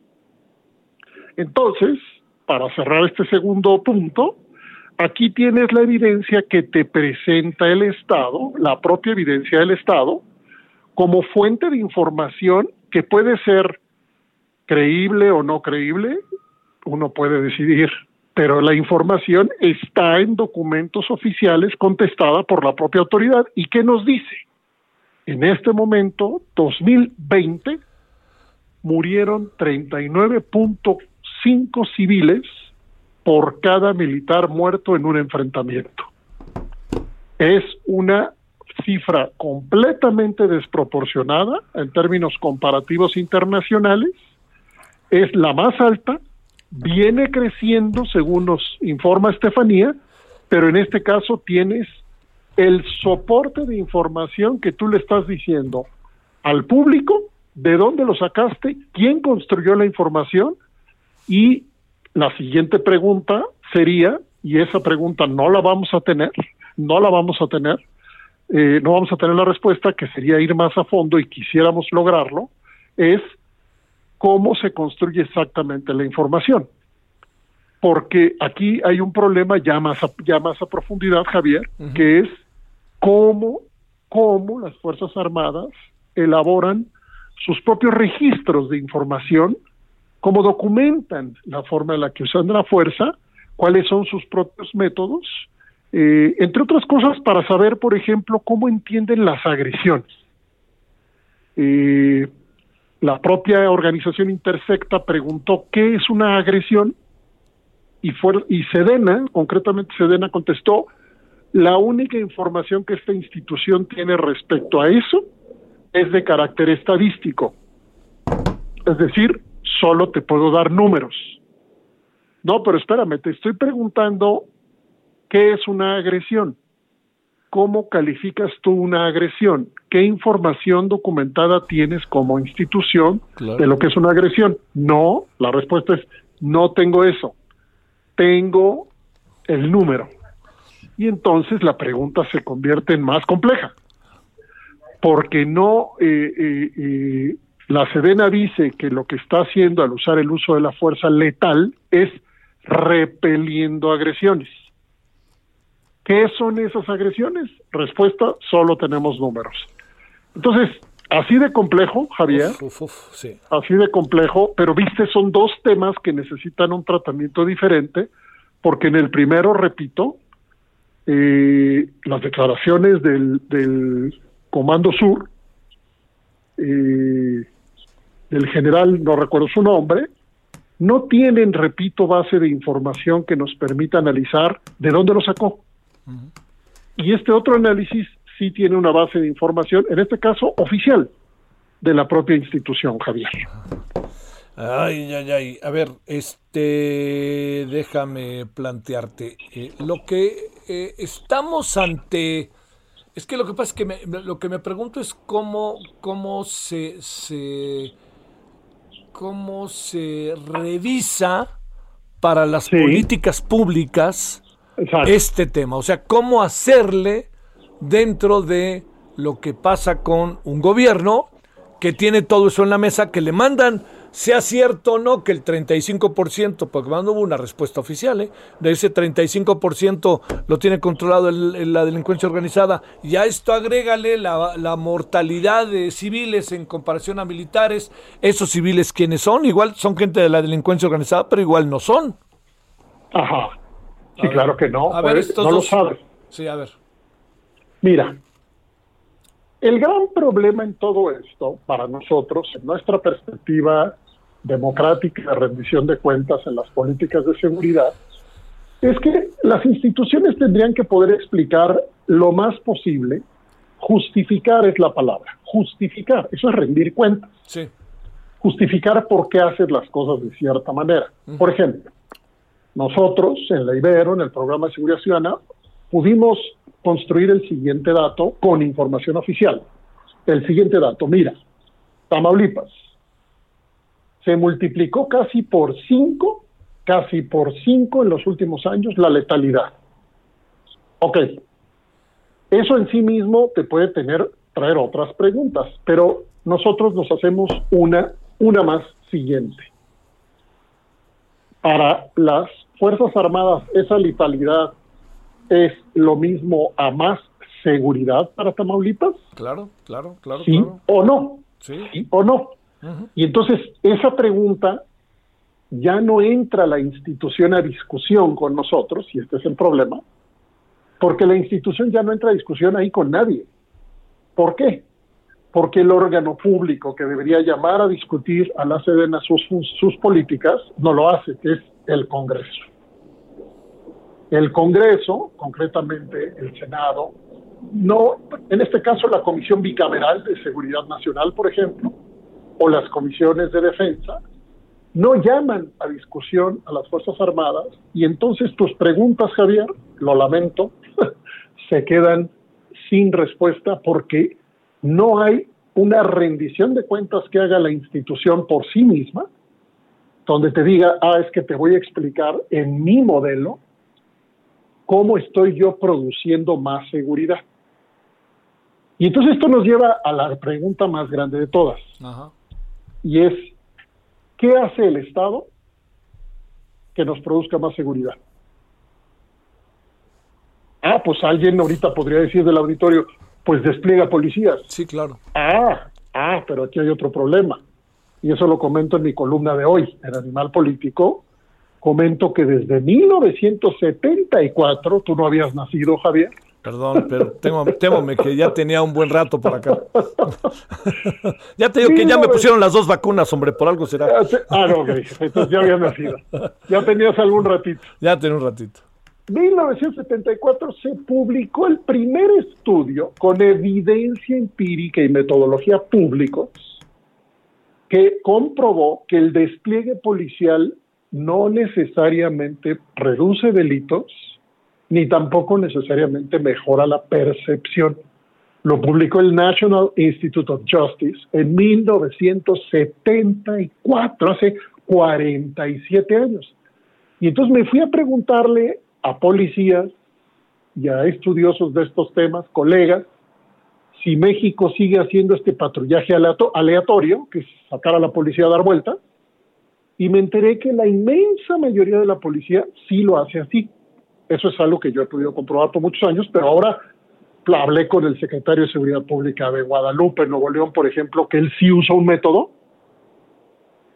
Entonces, para cerrar este segundo punto, aquí tienes la evidencia que te presenta el Estado, la propia evidencia del Estado, como fuente de información que puede ser creíble o no creíble, uno puede decidir pero la información está en documentos oficiales contestada por la propia autoridad. ¿Y qué nos dice? En este momento, 2020, murieron 39.5 civiles por cada militar muerto en un enfrentamiento. Es una cifra completamente desproporcionada en términos comparativos internacionales, es la más alta viene creciendo, según nos informa Estefanía, pero en este caso tienes el soporte de información que tú le estás diciendo al público, de dónde lo sacaste, quién construyó la información y la siguiente pregunta sería, y esa pregunta no la vamos a tener, no la vamos a tener, eh, no vamos a tener la respuesta, que sería ir más a fondo y quisiéramos lograrlo, es cómo se construye exactamente la información. Porque aquí hay un problema ya más a, ya más a profundidad, Javier, que es cómo, cómo las Fuerzas Armadas elaboran sus propios registros de información, cómo documentan la forma en la que usan la fuerza, cuáles son sus propios métodos, eh, entre otras cosas para saber, por ejemplo, cómo entienden las agresiones. Eh, la propia organización Intersecta preguntó qué es una agresión y, fue, y Sedena, concretamente Sedena contestó, la única información que esta institución tiene respecto a eso es de carácter estadístico. Es decir, solo te puedo dar números. No, pero espérame, te estoy preguntando qué es una agresión. ¿Cómo calificas tú una agresión? ¿Qué información documentada tienes como institución de lo que es una agresión? No, la respuesta es no tengo eso. Tengo el número. Y entonces la pregunta se convierte en más compleja. Porque no, eh, eh, eh, la Sedena dice que lo que está haciendo al usar el uso de la fuerza letal es repeliendo agresiones. ¿Qué son esas agresiones? Respuesta, solo tenemos números. Entonces, así de complejo, Javier, así de complejo, pero viste, son dos temas que necesitan un tratamiento diferente, porque en el primero, repito, eh, las declaraciones del, Comando Sur, eh, del general, no recuerdo su nombre, no tienen, repito, base de información que nos permita analizar de dónde lo sacó. Y este otro análisis sí tiene una base de información, en este caso oficial, de la propia institución, Javier. Ay, ay, ay. A ver, este, déjame plantearte. Eh, lo que eh, estamos ante, es que lo que pasa es que me, lo que me pregunto es cómo, cómo se, se, cómo se revisa para las políticas públicas este tema. O sea, cómo hacerle dentro de lo que pasa con un gobierno que tiene todo eso en la mesa, que le mandan, sea cierto o no, que el 35%, porque no hubo una respuesta oficial, ¿eh? de ese 35% lo tiene controlado la delincuencia organizada, y a esto agrégale la, la, mortalidad de civiles en comparación a militares, esos civiles quienes son, igual son gente de la delincuencia organizada, pero igual no son. Ajá. Sí, claro que no. A ver, pues, no lo sabes. Sí, a ver. Mira, el gran problema en todo esto, para nosotros, en nuestra perspectiva democrática de rendición de cuentas en las políticas de seguridad, es que las instituciones tendrían que poder explicar lo más posible, justificar es la palabra, justificar, eso es rendir cuentas. Sí. Justificar por qué haces las cosas de cierta manera. Por ejemplo, nosotros en la Ibero, en el programa de seguridad ciudadana, pudimos construir el siguiente dato con información oficial. El siguiente dato, mira, Tamaulipas se multiplicó casi por cinco, casi por cinco en los últimos años la letalidad. Ok, eso en sí mismo te puede tener, traer otras preguntas, pero nosotros nos hacemos una, una más siguiente. Para las Fuerzas Armadas, esa letalidad es lo mismo a más seguridad para Tamaulipas? Claro, claro, claro. ¿Sí o no? Sí. o no? Y entonces esa pregunta ya no entra la institución a discusión con nosotros, y este es el problema, porque la institución ya no entra a discusión ahí con nadie. ¿Por qué? Porque el órgano público que debería llamar a discutir a la Sedena sus, sus políticas no lo hace, que es el Congreso. El Congreso, concretamente el Senado, no, en este caso la Comisión Bicameral de Seguridad Nacional, por ejemplo, o las comisiones de defensa, no llaman a discusión a las Fuerzas Armadas y entonces tus preguntas, Javier, lo lamento, *laughs* se quedan sin respuesta porque no hay una rendición de cuentas que haga la institución por sí misma donde te diga, ah, es que te voy a explicar en mi modelo cómo estoy yo produciendo más seguridad. Y entonces esto nos lleva a la pregunta más grande de todas. Y es, ¿qué hace el Estado que nos produzca más seguridad? Ah, pues alguien ahorita podría decir del auditorio, pues despliega policías. Sí, claro. Ah, ah, pero aquí hay otro problema. Y eso lo comento en mi columna de hoy, en Animal Político. Comento que desde 1974, tú no habías nacido, Javier. Perdón, pero tengo, temome que ya tenía un buen rato por acá. *laughs* ya te digo que ya me pusieron las dos vacunas, hombre, por algo será. Ah, no, entonces ya había nacido. Ya tenías algún ratito. Ya tenía un ratito. 1974 se publicó el primer estudio con evidencia empírica y metodología públicos que comprobó que el despliegue policial no necesariamente reduce delitos ni tampoco necesariamente mejora la percepción. Lo publicó el National Institute of Justice en 1974, hace 47 años. Y entonces me fui a preguntarle a policías y a estudiosos de estos temas, colegas, si México sigue haciendo este patrullaje aleatorio, que es sacar a la policía a dar vuelta, y me enteré que la inmensa mayoría de la policía sí lo hace así. Eso es algo que yo he podido comprobar por muchos años, pero ahora hablé con el secretario de Seguridad Pública de Guadalupe, Nuevo León, por ejemplo, que él sí usa un método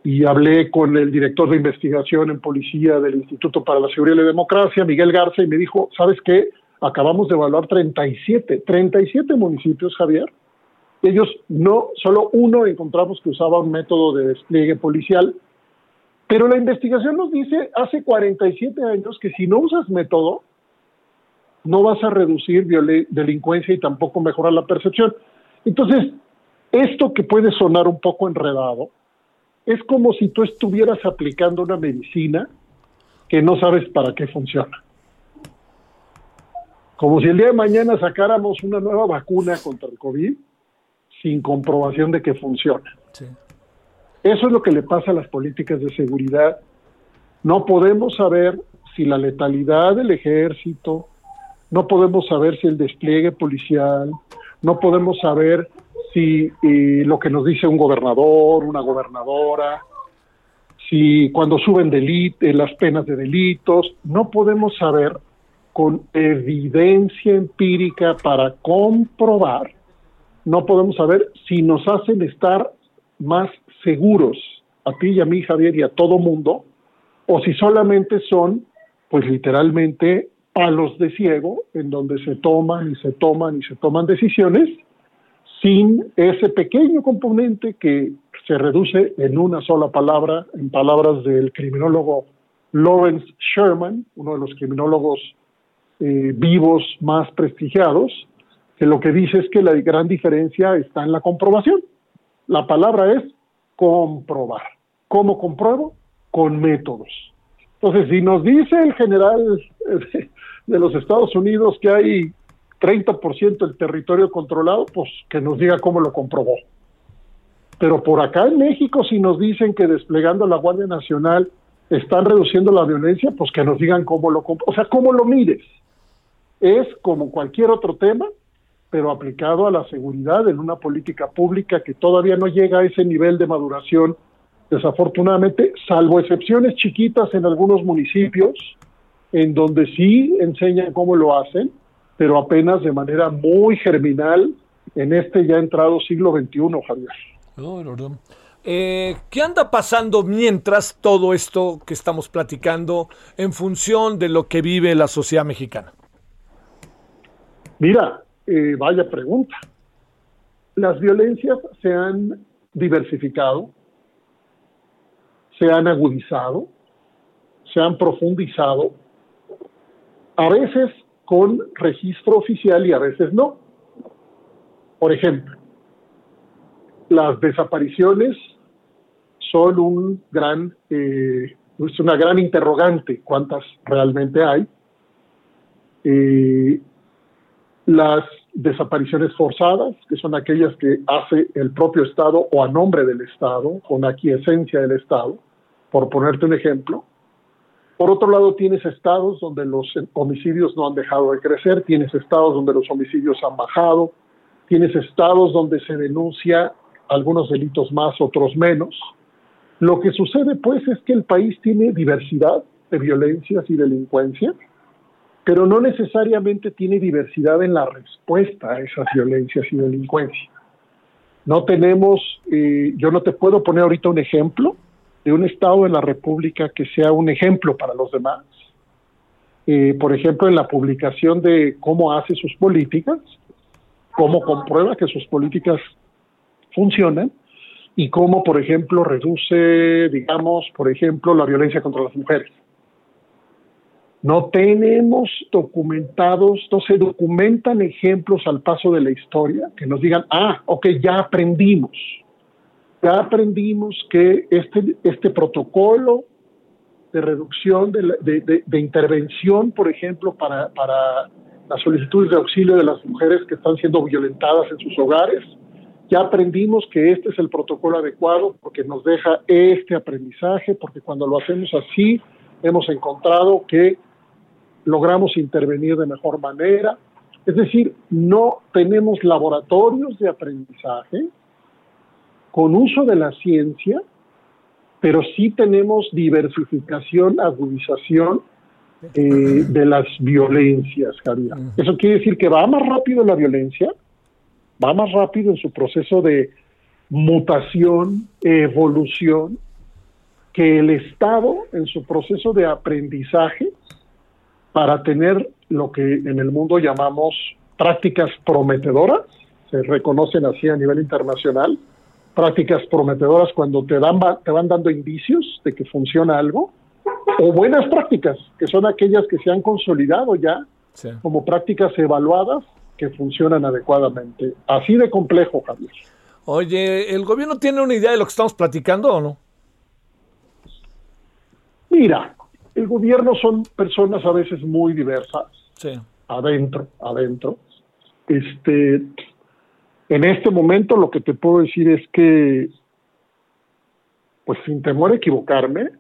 y hablé con el director de investigación en policía del Instituto para la Seguridad y la Democracia, Miguel Garza, y me dijo, ¿sabes qué? Acabamos de evaluar 37, 37 municipios, Javier. Ellos no, solo uno encontramos que usaba un método de despliegue policial, pero la investigación nos dice hace 47 años que si no usas método, no vas a reducir delincuencia y tampoco mejorar la percepción. Entonces, esto que puede sonar un poco enredado, es como si tú estuvieras aplicando una medicina que no sabes para qué funciona. Como si el día de mañana sacáramos una nueva vacuna contra el COVID sin comprobación de que funciona. Eso es lo que le pasa a las políticas de seguridad. No podemos saber si la letalidad del ejército, no podemos saber si el despliegue policial, no podemos saber si lo que nos dice un gobernador, una gobernadora, si cuando suben delite, las penas de delitos, no podemos saber con evidencia empírica para comprobar, no podemos saber si nos hacen estar más seguros a ti y a mí, Javier, y a todo mundo, o si solamente son, pues literalmente, palos de ciego en donde se toman y se toman y se toman decisiones sin ese pequeño componente que se reduce en una sola palabra, en palabras del criminólogo Lawrence Sherman, uno de los criminólogos eh, vivos más prestigiados, que lo que dice es que la gran diferencia está en la comprobación. La palabra es comprobar. ¿Cómo compruebo? Con métodos. Entonces, si nos dice el general *laughs* de los Estados Unidos que hay 30% del territorio controlado, pues que nos diga cómo lo comprobó. Pero por acá en México, si nos dicen que desplegando la Guardia Nacional están reduciendo la violencia, pues que nos digan cómo lo o sea, cómo lo mides. Es como cualquier otro tema, pero aplicado a la seguridad en una política pública que todavía no llega a ese nivel de maduración, desafortunadamente, salvo excepciones chiquitas en algunos municipios, en donde sí enseñan cómo lo hacen, pero apenas de manera muy germinal en este ya entrado siglo XXI, Javier. Eh, ¿Qué anda pasando mientras todo esto que estamos platicando en función de lo que vive la sociedad mexicana? Mira, eh, vaya pregunta. Las violencias se han diversificado, se han agudizado, se han profundizado, a veces con registro oficial y a veces no. Por ejemplo, las desapariciones son un gran, eh, es una gran interrogante, cuántas realmente hay. Eh, las desapariciones forzadas, que son aquellas que hace el propio Estado o a nombre del Estado, con aquiescencia del Estado, por ponerte un ejemplo. Por otro lado, tienes estados donde los homicidios no han dejado de crecer, tienes estados donde los homicidios han bajado, tienes estados donde se denuncia algunos delitos más, otros menos. Lo que sucede, pues, es que el país tiene diversidad de violencias y delincuencia, pero no necesariamente tiene diversidad en la respuesta a esas violencias y delincuencia. No tenemos, eh, yo no te puedo poner ahorita un ejemplo de un Estado de la República que sea un ejemplo para los demás. Eh, por ejemplo, en la publicación de cómo hace sus políticas, cómo comprueba que sus políticas funcionan y cómo, por ejemplo, reduce, digamos, por ejemplo, la violencia contra las mujeres. No tenemos documentados, no se documentan ejemplos al paso de la historia que nos digan, ah, ok, ya aprendimos, ya aprendimos que este, este protocolo de reducción, de, de, intervención, por ejemplo, para, para las solicitudes de auxilio de las mujeres que están siendo violentadas en sus hogares, ya aprendimos que este es el protocolo adecuado porque nos deja este aprendizaje, porque cuando lo hacemos así, hemos encontrado que logramos intervenir de mejor manera. Es decir, no tenemos laboratorios de aprendizaje con uso de la ciencia, pero sí tenemos diversificación, agudización eh, de las violencias, Javier. Eso quiere decir que va más rápido la violencia, va más rápido en su proceso de mutación, evolución, que el Estado en su proceso de aprendizaje para tener lo que en el mundo llamamos prácticas prometedoras, se reconocen así a nivel internacional, prácticas prometedoras cuando te, dan, te van dando indicios de que funciona algo, o buenas prácticas, que son aquellas que se han consolidado ya como prácticas evaluadas que funcionan adecuadamente. Así de complejo, Javier. Oye, ¿el gobierno tiene una idea de lo que estamos platicando o no? Mira, el gobierno son personas a veces muy diversas. Sí. Adentro, adentro. Este, en este momento lo que te puedo decir es que, pues sin temor a equivocarme,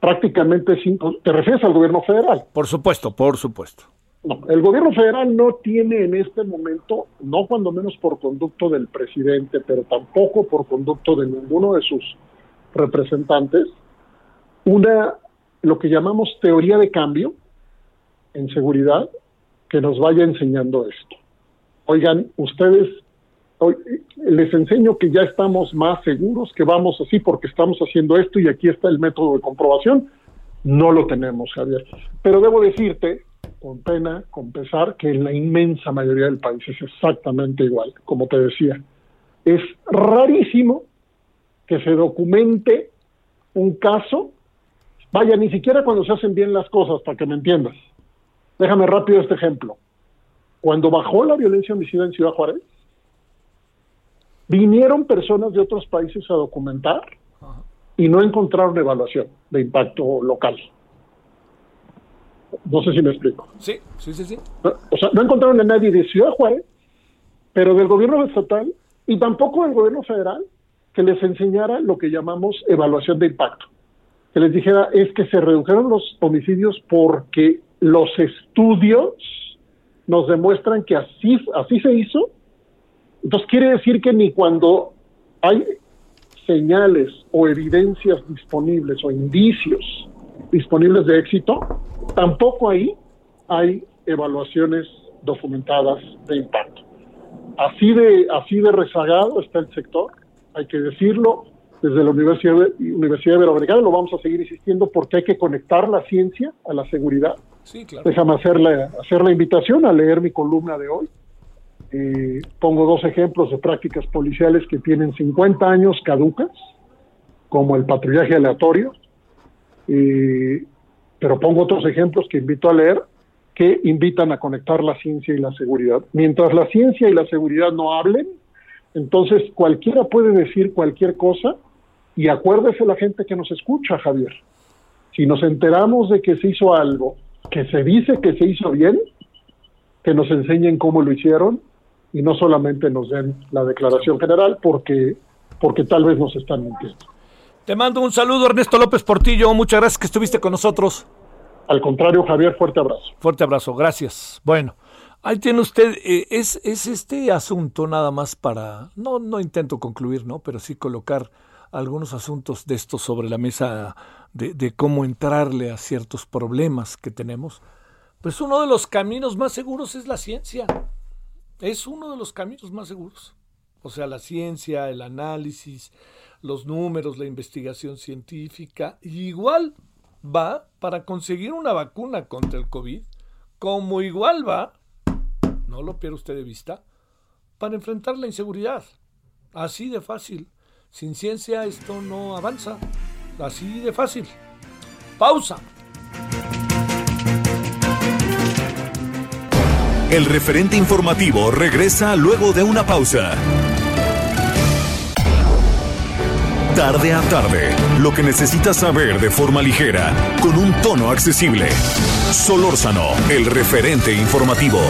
prácticamente sin, ¿te refieres al gobierno federal? Por supuesto, por supuesto. No, el gobierno federal no tiene en este momento, no cuando menos por conducto del presidente, pero tampoco por conducto de ninguno de sus representantes, una lo que llamamos teoría de cambio en seguridad que nos vaya enseñando esto. Oigan, ustedes, hoy, les enseño que ya estamos más seguros, que vamos así porque estamos haciendo esto y aquí está el método de comprobación. No lo tenemos, Javier. Pero debo decirte, con pena, con pesar, que en la inmensa mayoría del país es exactamente igual, como te decía. Es rarísimo que se documente un caso Vaya, ni siquiera cuando se hacen bien las cosas, para que me entiendas. Déjame rápido este ejemplo. Cuando bajó la violencia homicida en Ciudad Juárez, vinieron personas de otros países a documentar y no encontraron evaluación de impacto local. No sé si me explico. Sí, sí, sí, sí. O sea, no encontraron a nadie de Ciudad Juárez, pero del gobierno estatal y tampoco del gobierno federal que les enseñara lo que llamamos evaluación de impacto que les dijera es que se redujeron los homicidios porque los estudios nos demuestran que así, así se hizo. Entonces quiere decir que ni cuando hay señales o evidencias disponibles o indicios disponibles de éxito, tampoco ahí hay evaluaciones documentadas de impacto. Así de, así de rezagado está el sector, hay que decirlo, desde la Universidad, Universidad Iberoamericana, lo vamos a seguir insistiendo porque hay que conectar la ciencia a la seguridad. Sí, claro. Déjame hacer la, hacer la invitación a leer mi columna de hoy. Eh, pongo dos ejemplos de prácticas policiales que tienen 50 años caducas, como el patrullaje aleatorio, eh, pero pongo otros ejemplos que invito a leer que invitan a conectar la ciencia y la seguridad. Mientras la ciencia y la seguridad no hablen, entonces cualquiera puede decir cualquier cosa y acuérdese la gente que nos escucha, Javier. Si nos enteramos de que se hizo algo, que se dice que se hizo bien, que nos enseñen cómo lo hicieron y no solamente nos den la declaración general porque, porque tal vez nos están mintiendo. Te mando un saludo, Ernesto López Portillo. Muchas gracias que estuviste con nosotros. Al contrario, Javier, fuerte abrazo. Fuerte abrazo, gracias. Bueno, ahí tiene usted, eh, es, es, este asunto nada más para, no, no intento concluir, ¿no? Pero sí colocar algunos asuntos de estos sobre la mesa de, cómo entrarle a ciertos problemas que tenemos. Pues uno de los caminos más seguros es la ciencia. Es uno de los caminos más seguros. O sea, la ciencia, el análisis, los números, la investigación científica. igual va para conseguir una vacuna contra el COVID, como igual va, no lo pierda usted de vista, para enfrentar la inseguridad. Así de fácil. Sin ciencia esto no avanza. Así de fácil. Pausa. El referente informativo regresa luego de una pausa. Tarde a tarde, lo que necesitas saber de forma ligera, con un tono accesible. Solórzano, el referente informativo.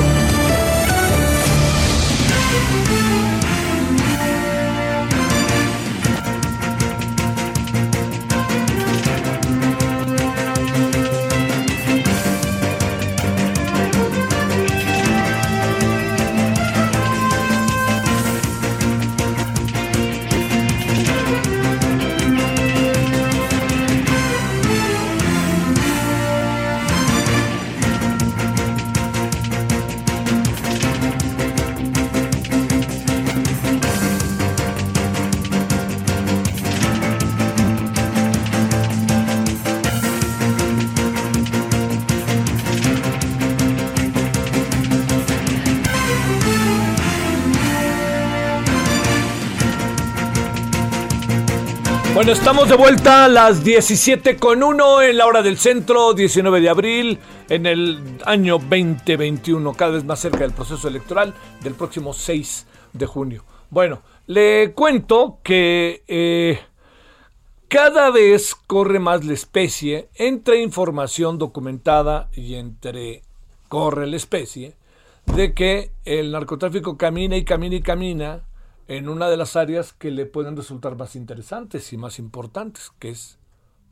Bueno, estamos de vuelta a las 17 con 1 en la hora del centro, 19 de abril, en el año 2021, cada vez más cerca del proceso electoral del próximo 6 de junio. Bueno, le cuento que eh, cada vez corre más la especie entre información documentada y entre corre la especie de que el narcotráfico camina y camina y camina en una de las áreas que le pueden resultar más interesantes y más importantes, que es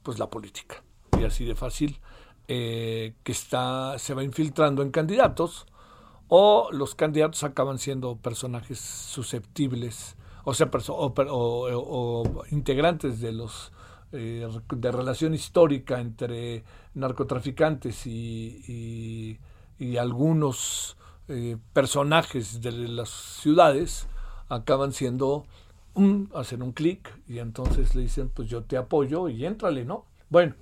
pues la política. Y así de fácil eh, que está, se va infiltrando en candidatos o los candidatos acaban siendo personajes susceptibles, o sea, o, integrantes de los eh, de relación histórica entre narcotraficantes y, y, algunos eh, personajes de las ciudades acaban siendo un, hacer un clic y entonces le dicen, pues yo te apoyo y éntrale, ¿no? Bueno,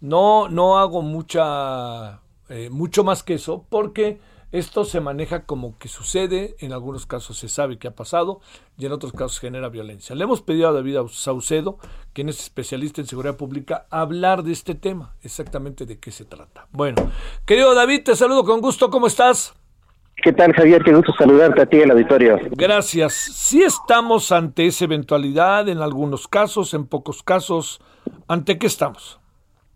no, no hago mucha, eh, mucho más que eso porque esto se maneja como que sucede, en algunos casos se sabe que ha pasado y en otros casos genera violencia. Le hemos pedido a David Saucedo, quien es especialista en seguridad pública, hablar de este tema, exactamente de qué se trata. Bueno, querido David, te saludo con gusto, ¿cómo estás? ¿Qué tal, Javier? Qué gusto saludarte a ti, el auditorio. Gracias. Sí estamos ante esa eventualidad, en algunos casos, en pocos casos. ¿Ante qué estamos?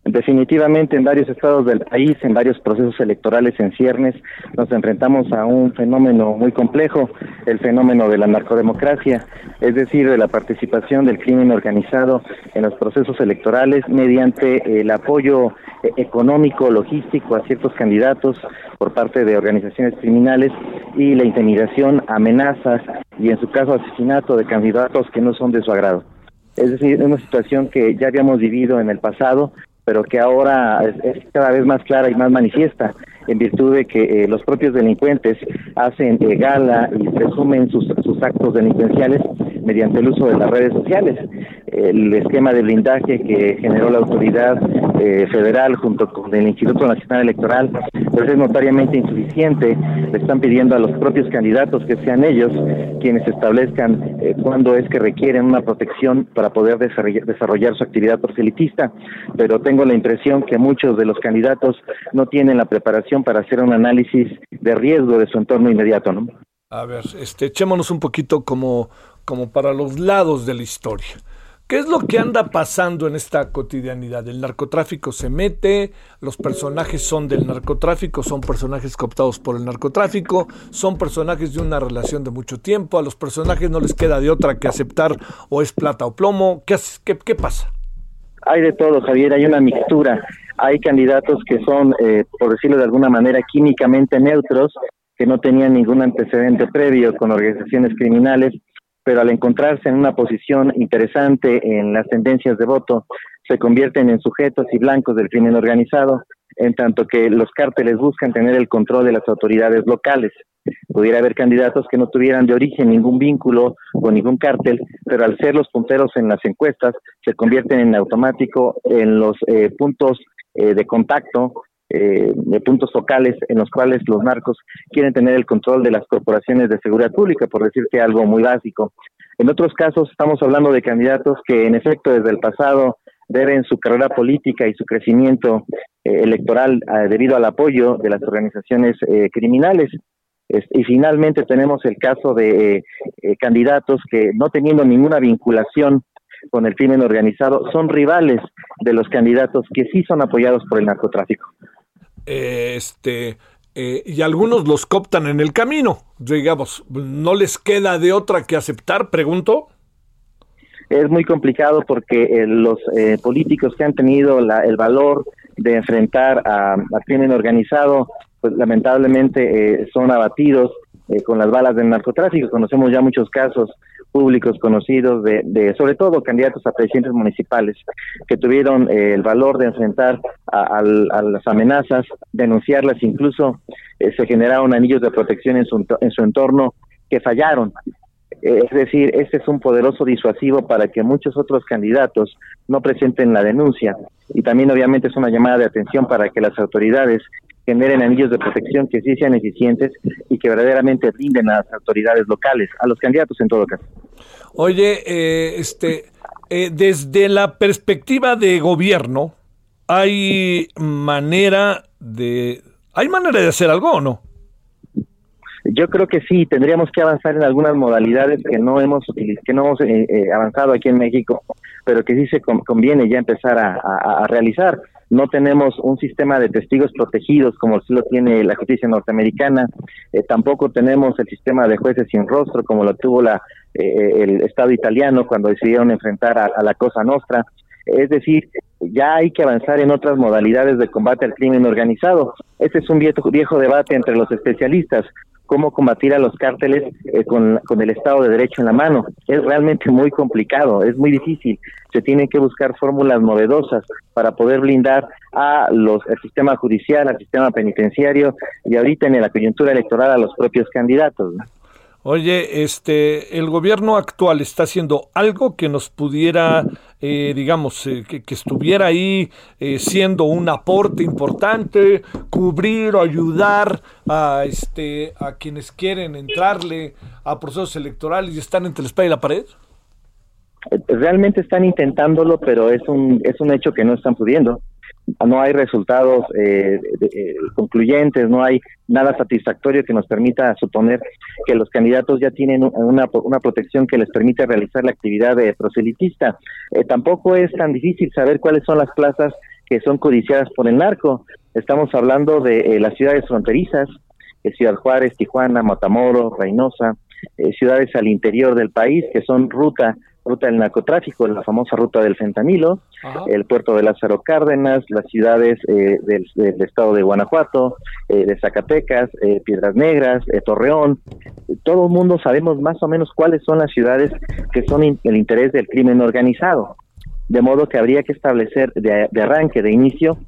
Definitivamente en varios estados del país, en varios procesos electorales en ciernes, nos enfrentamos a un fenómeno muy complejo, el fenómeno de la narcodemocracia, es decir, de la participación del crimen organizado en los procesos electorales mediante el apoyo eh, económico, logístico a ciertos candidatos por parte de organizaciones criminales y la intimidación, amenazas y en su caso asesinato de candidatos que no son de su agrado. Es decir, una situación que ya habíamos vivido en el pasado pero que ahora es, cada vez más clara y más manifiesta en virtud de que eh, los propios delincuentes hacen eh, gala y presumen sus, sus actos delincuenciales mediante el uso de las redes sociales. El esquema de blindaje que generó la autoridad eh, federal junto con el Instituto Nacional Electoral pues es notoriamente insuficiente. Le están pidiendo a los propios candidatos que sean ellos quienes establezcan eh, cuándo es que requieren una protección para poder desarrollar, desarrollar su actividad proselitista, pero tengo la impresión que muchos de los candidatos no tienen la preparación para hacer un análisis de riesgo de su entorno inmediato, ¿no? A ver, este, echémonos un poquito como como para los lados de la historia. ¿Qué es lo que anda pasando en esta cotidianidad? El narcotráfico se mete, los personajes son del narcotráfico, son personajes cooptados por el narcotráfico, son personajes de una relación de mucho tiempo, a los personajes no les queda de otra que aceptar o es plata o plomo. ¿Qué, qué, qué pasa? Hay de todo, Javier, hay una mixtura. Hay candidatos que son, eh, por decirlo de alguna manera, químicamente neutros, que no tenían ningún antecedente previo con organizaciones criminales, pero al encontrarse en una posición interesante en las tendencias de voto, se convierten en sujetos y blancos del crimen organizado, en tanto que los cárteles buscan tener el control de las autoridades locales. Pudiera haber candidatos que no tuvieran de origen ningún vínculo con ningún cártel, pero al ser los punteros en las encuestas, se convierten en automático en los eh, puntos eh, de contacto, eh, de puntos focales en los cuales los narcos quieren tener el control de las corporaciones de seguridad pública, por decirte algo muy básico. En otros casos estamos hablando de candidatos que en efecto desde el pasado deben su carrera política y su crecimiento eh, electoral eh, debido al apoyo de las organizaciones eh, criminales. y finalmente tenemos el caso de candidatos que no teniendo ninguna vinculación con el crimen organizado son rivales de los candidatos que sí son apoyados por el narcotráfico. Este, y algunos los cooptan en el camino, digamos, ¿no les queda de otra que aceptar? Pregunto es muy complicado porque eh, los eh, políticos que han tenido la, el valor de enfrentar a, crimen organizado, pues lamentablemente eh, son abatidos con las balas del narcotráfico. Conocemos ya muchos casos públicos conocidos de, de sobre todo candidatos a presidentes municipales que tuvieron el valor de enfrentar a, a, las amenazas, denunciarlas, incluso se generaron anillos de protección en su, en su entorno que fallaron. Eh, es decir, este es un poderoso disuasivo para que muchos otros candidatos no presenten la denuncia. Y también obviamente es una llamada de atención para que las autoridades generen anillos de protección que sí sean eficientes y que verdaderamente brinden a las autoridades locales, a los candidatos en todo caso. Oye, eh, este, eh, desde la perspectiva de gobierno, ¿hay manera de, hay manera de hacer algo o no? Yo creo que sí, tendríamos que avanzar en algunas modalidades que no hemos que no hemos eh, eh, avanzado aquí en México, pero que sí se conviene ya empezar a, realizar. No tenemos un sistema de testigos protegidos como sí lo tiene la justicia norteamericana, eh, tampoco tenemos el sistema de jueces sin rostro como lo tuvo la, el Estado italiano cuando decidieron enfrentar a, la Cosa Nostra. Es decir, ya hay que avanzar en otras modalidades de combate al crimen organizado. Este es un viejo, viejo debate entre los especialistas cómo combatir a los cárteles eh, con, con, el Estado de Derecho en la mano. Es realmente muy complicado, es muy difícil. Se tienen que buscar fórmulas novedosas para poder blindar a los, al sistema judicial, al sistema penitenciario y ahorita en la coyuntura electoral a los propios candidatos. Oye, este, el gobierno actual está haciendo algo que nos pudiera, eh, digamos, eh, que, estuviera ahí eh, siendo un aporte importante, cubrir o ayudar a, este, a quienes quieren entrarle a procesos electorales y están entre la espada y la pared. Realmente están intentándolo, pero es un, es un hecho que no están pudiendo no hay resultados eh, eh, concluyentes, no hay nada satisfactorio que nos permita suponer que los candidatos ya tienen una, una protección que les permite realizar la actividad de proselitista. Eh, tampoco es tan difícil saber cuáles son las plazas que son codiciadas por el narco. Estamos hablando de las ciudades fronterizas, Ciudad Juárez, Tijuana, Matamoros, Reynosa, ciudades al interior del país que son ruta ruta del narcotráfico, la famosa ruta del fentanilo, el puerto de Lázaro Cárdenas, las ciudades eh, del, estado de Guanajuato, eh, de Zacatecas, eh, Piedras Negras, Torreón. Todo el mundo sabemos más o menos cuáles son las ciudades que son el interés del crimen organizado. De modo que habría que establecer de, de arranque, de inicio,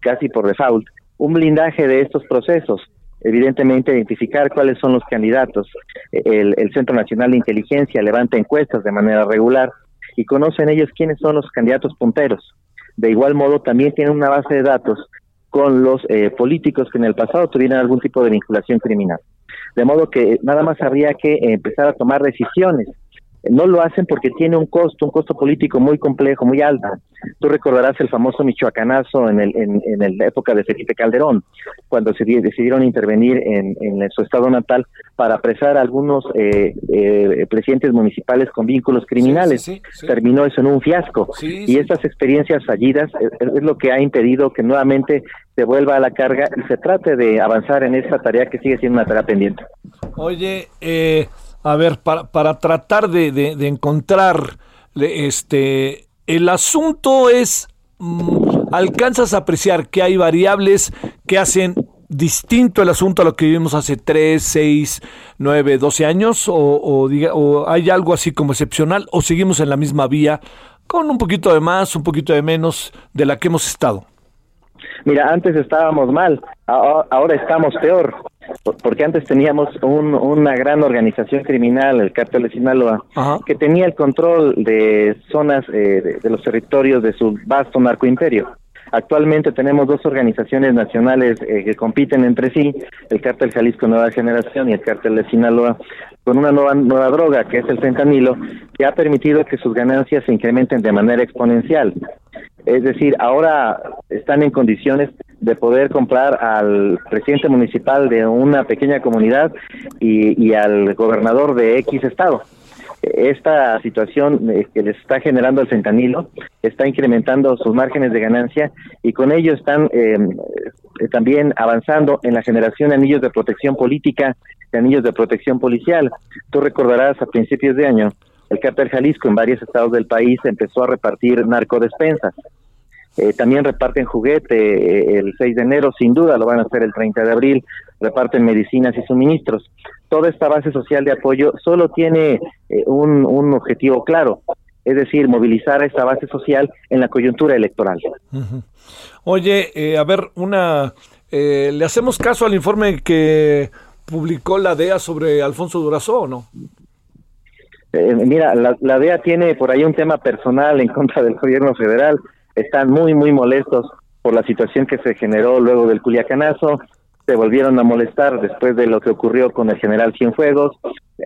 casi por default, un blindaje de estos procesos evidentemente identificar cuáles son los candidatos. El, Centro Nacional de Inteligencia levanta encuestas de manera regular y conocen ellos quiénes son los candidatos punteros. De igual modo, también tienen una base de datos con los eh, políticos que en el pasado tuvieron algún tipo de vinculación criminal. De modo que nada más habría que empezar a tomar decisiones no lo hacen porque tiene un costo, un costo político muy complejo, muy alto. Tú recordarás el famoso michoacanazo en, el, en, en la época de Felipe Calderón, cuando se decidieron intervenir en, en su estado natal para apresar a algunos eh, eh, presidentes municipales con vínculos criminales. Terminó eso en un fiasco. y estas experiencias fallidas es, es lo que ha impedido que nuevamente se vuelva a la carga y se trate de avanzar en esta tarea que sigue siendo una tarea pendiente. Oye, eh a ver, para, para tratar de, de, encontrar este el asunto es, mm, ¿alcanzas a apreciar que hay variables que hacen distinto el asunto a lo que vivimos hace 3, 6, 9, 12 años? ¿O, diga, o hay algo así como excepcional? ¿O seguimos en la misma vía con un poquito de más, un poquito de menos de la que hemos estado? Mira, antes estábamos mal, ahora estamos peor, porque antes teníamos una gran organización criminal, el cártel de Sinaloa, que tenía el control de zonas eh, de, los territorios de su vasto narcoimperio. Actualmente tenemos dos organizaciones nacionales eh, que compiten entre sí, el cártel Jalisco Nueva Generación y el cártel de Sinaloa, con una nueva, nueva droga que es el fentanilo, que ha permitido que sus ganancias se incrementen de manera exponencial. Es decir, ahora están en condiciones de poder comprar al presidente municipal de una pequeña comunidad y, al gobernador de X estado. Esta situación eh, que les está generando el fentanilo está incrementando sus márgenes de ganancia y con ello están em, eh, también avanzando en la generación de anillos de protección política, de anillos de protección policial. Tú recordarás a principios de año el cártel Jalisco en varios estados del país empezó a repartir narcodespensas. Eh, también reparten juguete eh, el 6 de enero, sin duda lo van a hacer el 30 de abril, reparten medicinas y suministros. Toda esta base social de apoyo solo tiene eh, un, un, objetivo claro, es decir, movilizar a esta base social en la coyuntura electoral. Oye, a ver, una, ¿le hacemos caso al informe que publicó la DEA sobre Alfonso Durazo o no? Eh, mira, la, DEA tiene por ahí un tema personal en contra del gobierno federal. Están muy, muy molestos por la situación que se generó luego del Culiacanazo. Se volvieron a molestar después de lo que ocurrió con el general Cienfuegos.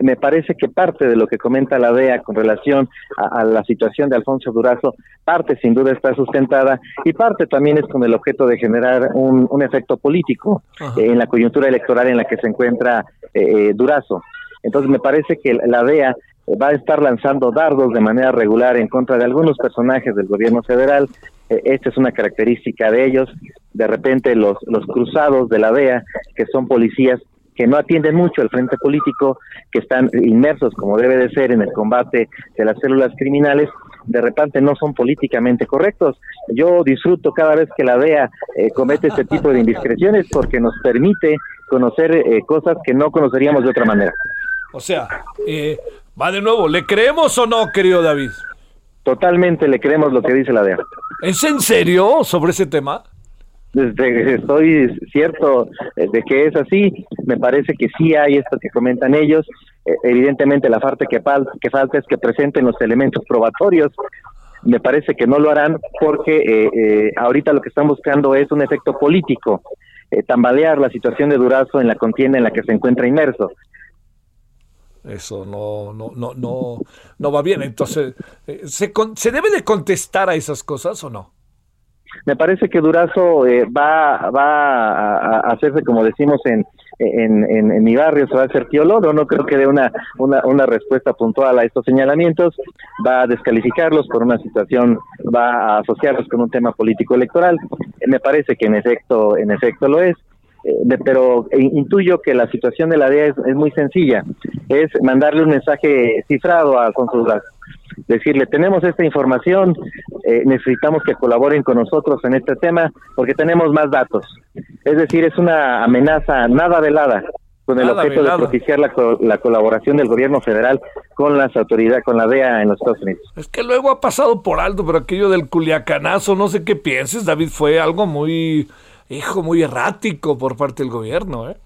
Me parece que parte de lo que comenta la DEA con relación a, la situación de Alfonso Durazo, parte sin duda está sustentada y parte también es con el objeto de generar un, efecto político en la coyuntura electoral en la que se encuentra eh, eh, Durazo. Entonces me parece que la DEA va a estar lanzando dardos de manera regular en contra de algunos personajes del gobierno federal. Eh, esta es una característica de ellos. De repente los, los cruzados de la DEA, que son policías que no atienden mucho al frente político, que están inmersos como debe de ser en el combate de las células criminales, de repente no son políticamente correctos. Yo disfruto cada vez que la DEA eh, comete este tipo de indiscreciones porque nos permite conocer eh, cosas que no conoceríamos de otra manera. O sea, eh, Va de nuevo, ¿le creemos o no, querido David? Totalmente le creemos lo que dice la DEA. ¿Es en serio sobre ese tema? Desde, estoy cierto de que es así. Me parece que sí hay esto que comentan ellos. Eh, evidentemente la parte que, que falta es que presenten los elementos probatorios. Me parece que no lo harán porque eh, eh, ahorita lo que están buscando es un efecto político, tambalear la situación de Durazo en la contienda en la que se encuentra inmerso. Eso no, no, no, no, no va bien. Entonces, eh, ¿se, ¿se debe de contestar a esas cosas o no? Me parece que Durazo eh, va, va a, hacerse, como decimos en, en, en, mi barrio, se va a hacer tío Loro. No creo que dé una, una, una respuesta puntual a estos señalamientos. Va a descalificarlos por una situación, va a asociarlos con un tema político electoral. Me parece que en efecto, en efecto lo es. Eh, pero intuyo que la situación de la DEA es, muy sencilla, es mandarle un mensaje cifrado a Consul decirle tenemos esta información, eh, necesitamos que colaboren con nosotros en este tema porque tenemos más datos. Es decir, es una amenaza nada velada con el objeto de propiciar la, la, colaboración del gobierno federal con las autoridades, con la DEA en los Estados Unidos. Es que luego ha pasado por alto, pero aquello del culiacanazo, no sé qué pienses, David, fue algo muy hijo, muy errático por parte del gobierno. ¿eh?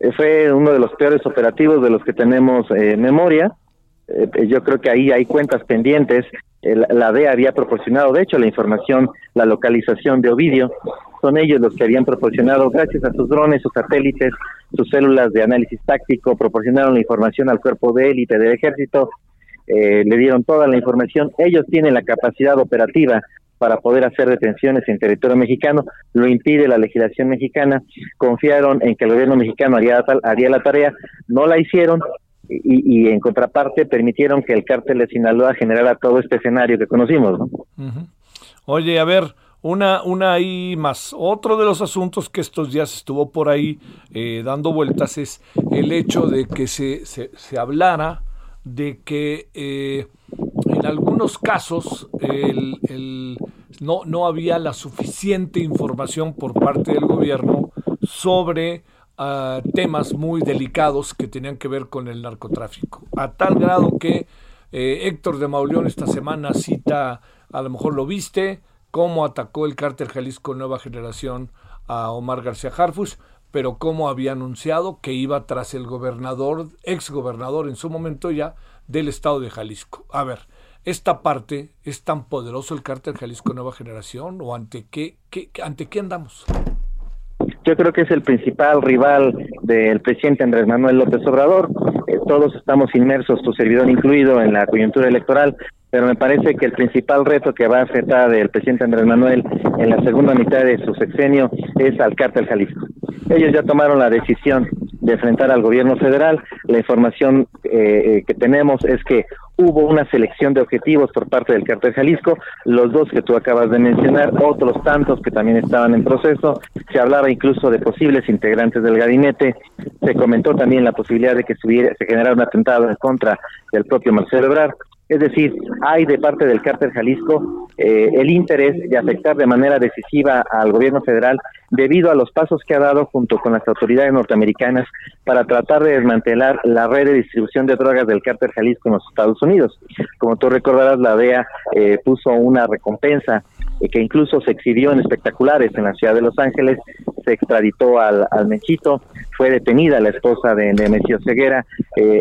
¿eh? Fue uno de los peores operativos de los que tenemos eh, memoria. Eh, yo creo que ahí hay cuentas pendientes. la DEA había proporcionado, de hecho, la información, la localización de Ovidio. Son ellos los que habían proporcionado, gracias a sus drones, sus satélites, sus células de análisis táctico, proporcionaron la información al cuerpo de élite del ejército, le dieron toda la información. Ellos tienen la capacidad operativa para poder hacer detenciones en territorio mexicano, lo impide la legislación mexicana, confiaron en que el gobierno mexicano haría, haría la tarea, no la hicieron y, en contraparte permitieron que el cártel de Sinaloa generara todo este escenario que conocimos. Oye, a ver, una, una ahí más. Otro de los asuntos que estos días estuvo por ahí eh, dando vueltas es el hecho de que se, se, se hablara de que eh, en algunos casos no, no había la suficiente información por parte del gobierno sobre ah, temas muy delicados que tenían que ver con el narcotráfico. A tal grado que eh, Héctor de Mauleón esta semana cita, a lo mejor lo viste, cómo atacó el cártel Jalisco Nueva Generación a Omar García Harfush, pero cómo había anunciado que iba tras el gobernador, ex gobernador en su momento ya, del estado de Jalisco. A ver, esta parte es tan poderoso el cártel Jalisco Nueva Generación o ante qué, qué, ante qué andamos? Yo creo que es el principal rival del presidente Andrés Manuel López Obrador. Eh, todos estamos inmersos, tu servidor incluido, en la coyuntura electoral, pero me parece que el principal reto que va a afectar el presidente Andrés Manuel en la segunda mitad de su sexenio es al cártel Jalisco. Ellos ya tomaron la decisión de enfrentar al gobierno federal. La información eh, eh, que tenemos es que hubo una selección de objetivos por parte del cartel Jalisco, los dos que tú acabas de mencionar, otros tantos que también estaban en proceso, se hablaba incluso de posibles integrantes del gabinete, se comentó también la posibilidad de que se generara un atentado en contra del propio Marcelo Ebrard. Es decir, hay de parte del cártel Jalisco eh, el interés de afectar de manera decisiva al gobierno federal debido a los pasos que ha dado junto con las autoridades norteamericanas para tratar de desmantelar la red de distribución de drogas del cártel Jalisco en los Estados Unidos. Como tú recordarás, la DEA eh, puso una recompensa eh, que incluso se exhibió en espectaculares en la ciudad de Los Ángeles, se extraditó al, al fue detenida la esposa de Nemesio Ceguera,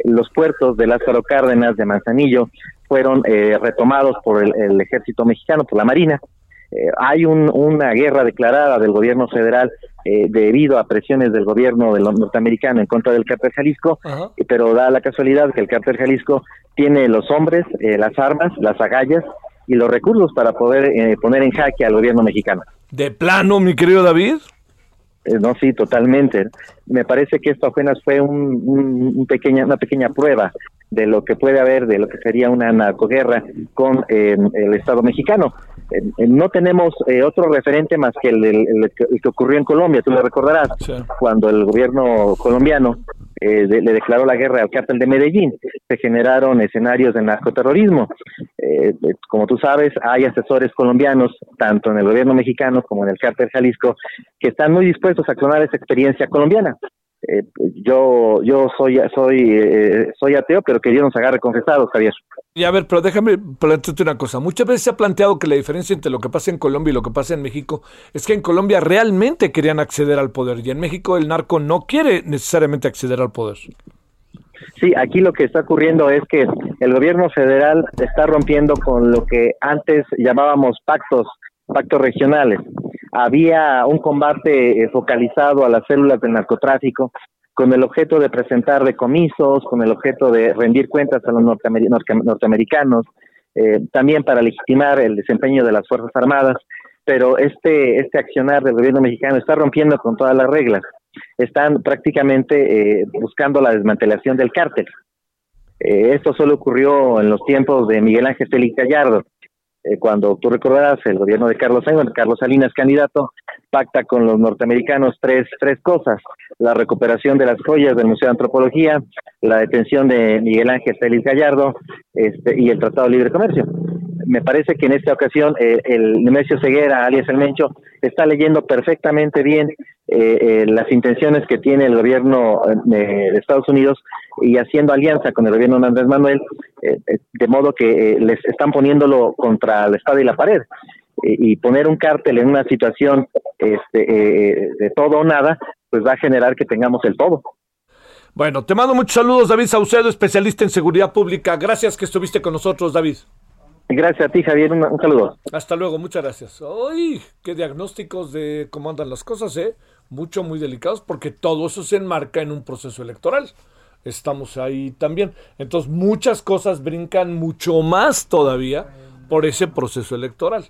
los puertos de Lázaro Cárdenas, de Manzanillo, fueron eh, retomados por el, ejército mexicano, por la Marina. Eh, hay una guerra declarada del gobierno federal eh, debido a presiones del gobierno del norteamericano en contra del cártel Jalisco, pero da la casualidad que el cártel Jalisco tiene los hombres, las armas, las agallas y los recursos para poder poner en jaque al gobierno mexicano. ¿De plano, mi querido David? no, sí, totalmente. Me parece que esto apenas fue un, pequeña, una pequeña prueba de lo que puede haber, de lo que sería una narcoguerra con eh, el Estado mexicano. Eh, no tenemos eh, otro referente más que el, que ocurrió en Colombia, tú lo recordarás, cuando el gobierno colombiano le declaró la guerra al cártel de Medellín. Se generaron escenarios de narcoterrorismo. como tú sabes, hay asesores colombianos, tanto en el gobierno mexicano como en el cártel Jalisco, que están muy dispuestos a clonar esa experiencia colombiana. Eh, yo yo soy soy eh, soy ateo, pero que Dios nos agarre confesados, Javier. Y a ver, pero déjame plantearte una cosa. Muchas veces se ha planteado que la diferencia entre lo que pasa en Colombia y lo que pasa en México es que en Colombia realmente querían acceder al poder y en México el narco no quiere necesariamente acceder al poder. Sí, aquí lo que está ocurriendo es que el gobierno federal está rompiendo con lo que antes llamábamos pactos, pactos regionales había un combate eh, focalizado a las células del narcotráfico con el objeto de presentar decomisos, con el objeto de rendir cuentas a los norteamericanos, eh, también para legitimar el desempeño de las Fuerzas Armadas, pero este, este accionar del gobierno mexicano está rompiendo con todas las reglas. Están prácticamente eh, buscando la desmantelación del cártel. esto solo ocurrió en los tiempos de Miguel Ángel Félix Gallardo, eh, cuando tú recordarás el gobierno de Carlos Salinas, Carlos Salinas candidato, pacta con los norteamericanos tres, tres cosas, la recuperación de las joyas del Museo de Antropología, la detención de Miguel Ángel Félix Gallardo este, y el Tratado de Libre Comercio. Me parece que en esta ocasión eh, el Nemesio Ceguera, alias El Mencho, está leyendo perfectamente bien eh, las intenciones que tiene el gobierno de Estados Unidos y haciendo alianza con el gobierno de Andrés Manuel, eh, eh, de modo que eh, les están poniéndolo contra la espada y la pared. y poner un cártel en una situación este, de todo o nada, pues va a generar que tengamos el todo. Bueno, te mando muchos saludos, David Saucedo, especialista en seguridad pública. Gracias que estuviste con nosotros, David. Gracias a ti, Javier. Un, saludo. Hasta luego, muchas gracias. ¡Ay! ¡Qué diagnósticos de cómo andan las cosas, eh! Mucho, muy delicados, porque todo eso se enmarca en un proceso electoral estamos ahí también. Entonces muchas cosas brincan mucho más todavía por ese proceso electoral.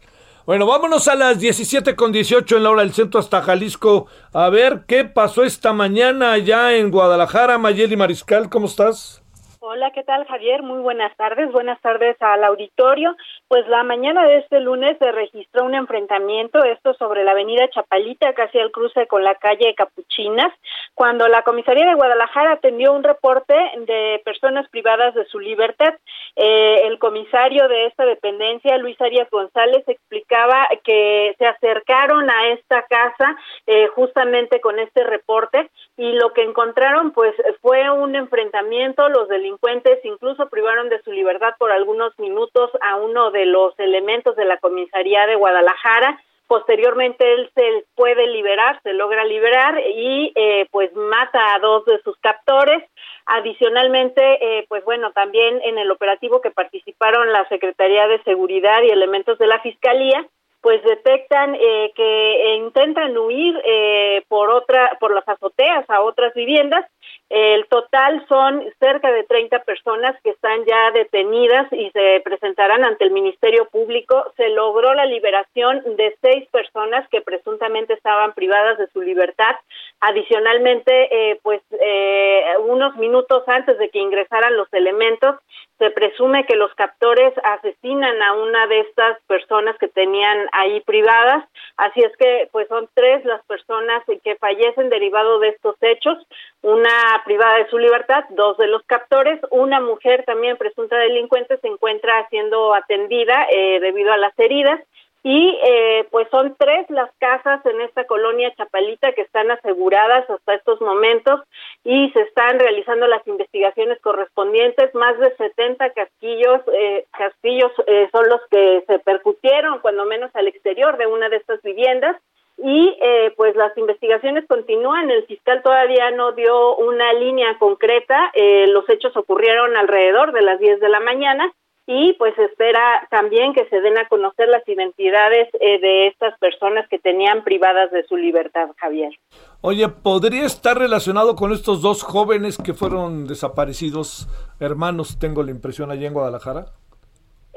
Bueno, vámonos a las 17 con 18 en la hora del centro hasta Jalisco. A ver qué pasó esta mañana allá en Guadalajara. Mayeli Mariscal, ¿cómo estás? Hola, ¿qué tal Javier? Muy buenas tardes. Buenas tardes al auditorio. Pues la mañana de este lunes se registró un enfrentamiento, esto sobre la avenida Chapalita, casi al cruce con la calle Capuchinas, cuando la comisaría de Guadalajara atendió un reporte de personas privadas de su libertad. Eh, el comisario de esta dependencia, Luis Arias González, explicaba que se acercaron a esta casa eh, justamente con este reporte y lo que encontraron pues fue un enfrentamiento, los delincuentes incluso privaron de su libertad por algunos minutos a uno de de los elementos de la comisaría de Guadalajara. Posteriormente él se puede liberar, se logra liberar y eh, pues mata a dos de sus captores. Adicionalmente, eh, pues bueno, también en el operativo que participaron la Secretaría de Seguridad y elementos de la Fiscalía, pues detectan eh, que intentan huir eh, por otra por las azoteas a otras viviendas el total son cerca de 30 personas que están ya detenidas y se presentarán ante el Ministerio Público. Se logró la liberación de seis personas que presuntamente estaban privadas de su libertad. Adicionalmente, eh, pues eh, unos minutos antes de que ingresaran los elementos, se presume que los captores asesinan a una de estas personas que tenían ahí privadas. Así es que, pues son tres las personas que fallecen derivado de estos hechos. Una privada de su libertad, dos de los captores, una mujer también presunta delincuente se encuentra siendo atendida eh, debido a las heridas y eh, pues son tres las casas en esta colonia Chapalita que están aseguradas hasta estos momentos y se están realizando las investigaciones correspondientes. Más de 70 castillos, eh, castillos son los que se percutieron, cuando menos al exterior de una de estas viviendas y eh, pues las investigaciones continúan. El fiscal todavía no dio una línea concreta. Eh, los hechos ocurrieron alrededor de las 10 de la mañana y pues espera también que se den a conocer las identidades eh, de estas personas que tenían privadas de su libertad, Javier. Oye, ¿podría estar relacionado con estos dos jóvenes que fueron desaparecidos, hermanos, tengo la impresión, allí en Guadalajara?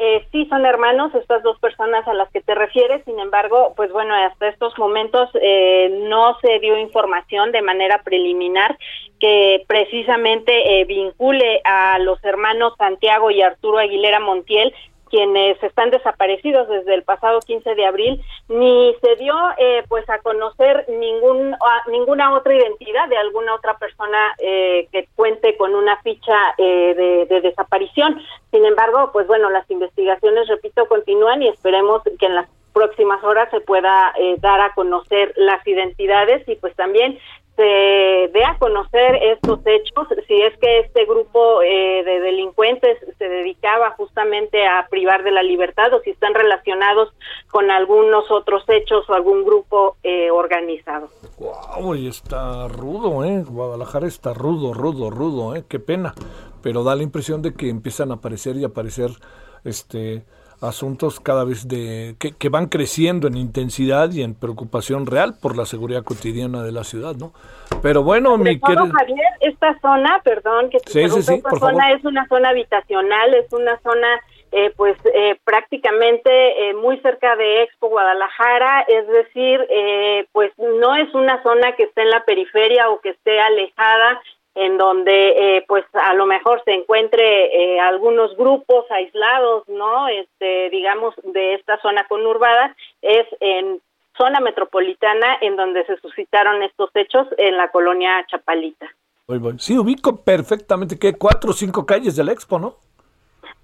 Eh, sí son hermanos estas dos personas a las que te refieres, sin embargo, pues bueno, hasta estos momentos eh, no se dio información de manera preliminar que precisamente eh, vincule a los hermanos Santiago y Arturo Aguilera Montiel quienes están desaparecidos desde el pasado 15 de abril, ni se dio eh, pues a conocer ningún, ninguna otra identidad de alguna otra persona eh, que cuente con una ficha eh, de, desaparición. Sin embargo, pues bueno, las investigaciones, repito, continúan y esperemos que en las próximas horas se pueda dar a conocer las identidades y pues también se dé a conocer estos hechos, si es que este grupo eh, de delincuentes se dedicaba justamente a privar de la libertad o si están relacionados con algunos otros hechos o algún grupo eh, organizado. Wow, y está rudo, ¿eh? Guadalajara está rudo, rudo, rudo, ¿eh? Qué pena. Pero da la impresión de que empiezan a aparecer y aparecer, este asuntos cada vez de que, van creciendo en intensidad y en preocupación real por la seguridad cotidiana de la ciudad, ¿no? Pero bueno, mi querido Javier, esta zona, perdón, que sí, sí, sí, esta zona es una zona habitacional, es una zona eh, pues eh, prácticamente eh, muy cerca de Expo Guadalajara, es decir, pues no es una zona que esté en la periferia o que esté alejada en donde eh, pues a lo mejor se encuentre eh, algunos grupos aislados, ¿no? Este, digamos, de esta zona conurbada, es en zona metropolitana en donde se suscitaron estos hechos en la colonia Chapalita. Sí, ubico perfectamente que cuatro o cinco calles del Expo, ¿no?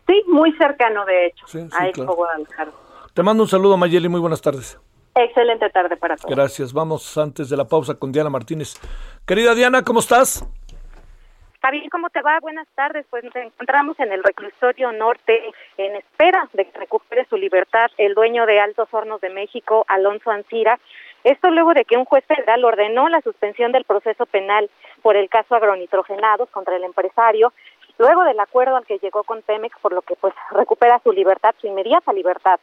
Sí, muy cercano de hecho a Expo Guadalajara. Te mando un saludo, Mayeli, muy buenas tardes. Excelente tarde para todos. Gracias. Vamos antes de la pausa con Diana Martínez. Querida Diana, ¿cómo estás? Javier, ¿cómo te va? Buenas tardes. Pues nos encontramos en el reclusorio norte en espera de que recupere su libertad el dueño de Altos Hornos de México, Alonso Ancira. Esto luego de que un juez federal ordenó la suspensión del proceso penal por el caso agronitrogenados contra el empresario, luego del acuerdo al que llegó con Pemex, por lo que pues recupera su libertad, su inmediata libertad.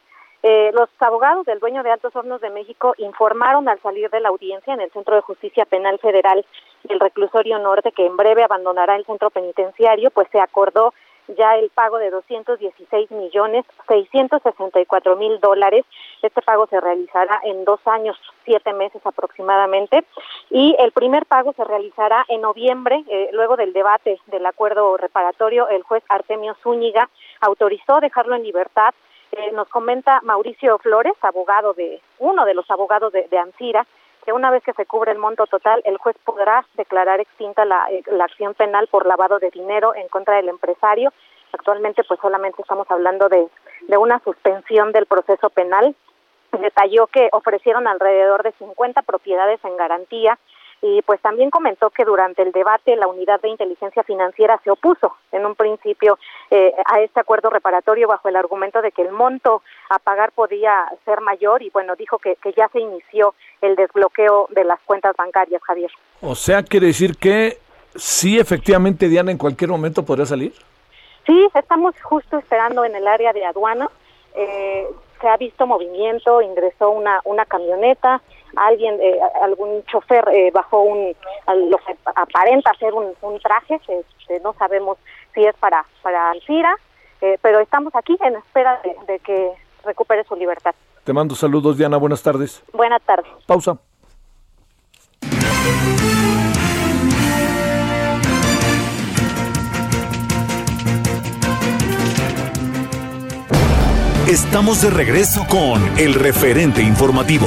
Eh, los abogados del dueño de Altos Hornos de México informaron al salir de la audiencia en el Centro de Justicia Penal Federal del Reclusorio Norte que en breve abandonará el centro penitenciario, pues se acordó ya el pago de 216 millones 664 mil dólares. Este pago se realizará en dos años, siete meses aproximadamente, y el primer pago se realizará en noviembre, eh, luego del debate del acuerdo reparatorio. El juez Artemio Zúñiga autorizó dejarlo en libertad Eh, nos comenta Mauricio Flores, abogado de uno de los abogados de, de Ansira, que una vez que se cubre el monto total, el juez podrá declarar extinta la, eh, la acción penal por lavado de dinero en contra del empresario. Actualmente, pues solamente estamos hablando de, de una suspensión del proceso penal. Detalló que ofrecieron alrededor de 50 propiedades en garantía y pues también comentó que durante el debate la unidad de inteligencia financiera se opuso en un principio eh, a este acuerdo reparatorio bajo el argumento de que el monto a pagar podía ser mayor y bueno dijo que, que ya se inició el desbloqueo de las cuentas bancarias Javier O sea, quiere decir que sí, efectivamente, Diana en cualquier momento podría salir. Sí, estamos justo esperando en el área de aduana. Eh, se ha visto movimiento, ingresó una, una camioneta, alguien, eh, algún chofer eh, bajó un, lo que aparenta ser un, un traje, este, no sabemos si es para, para Alcira, eh, pero estamos aquí en espera de, de que recupere su libertad. Te mando saludos, Diana. Buenas tardes. Buenas tardes. Pausa. Estamos de regreso con el referente informativo.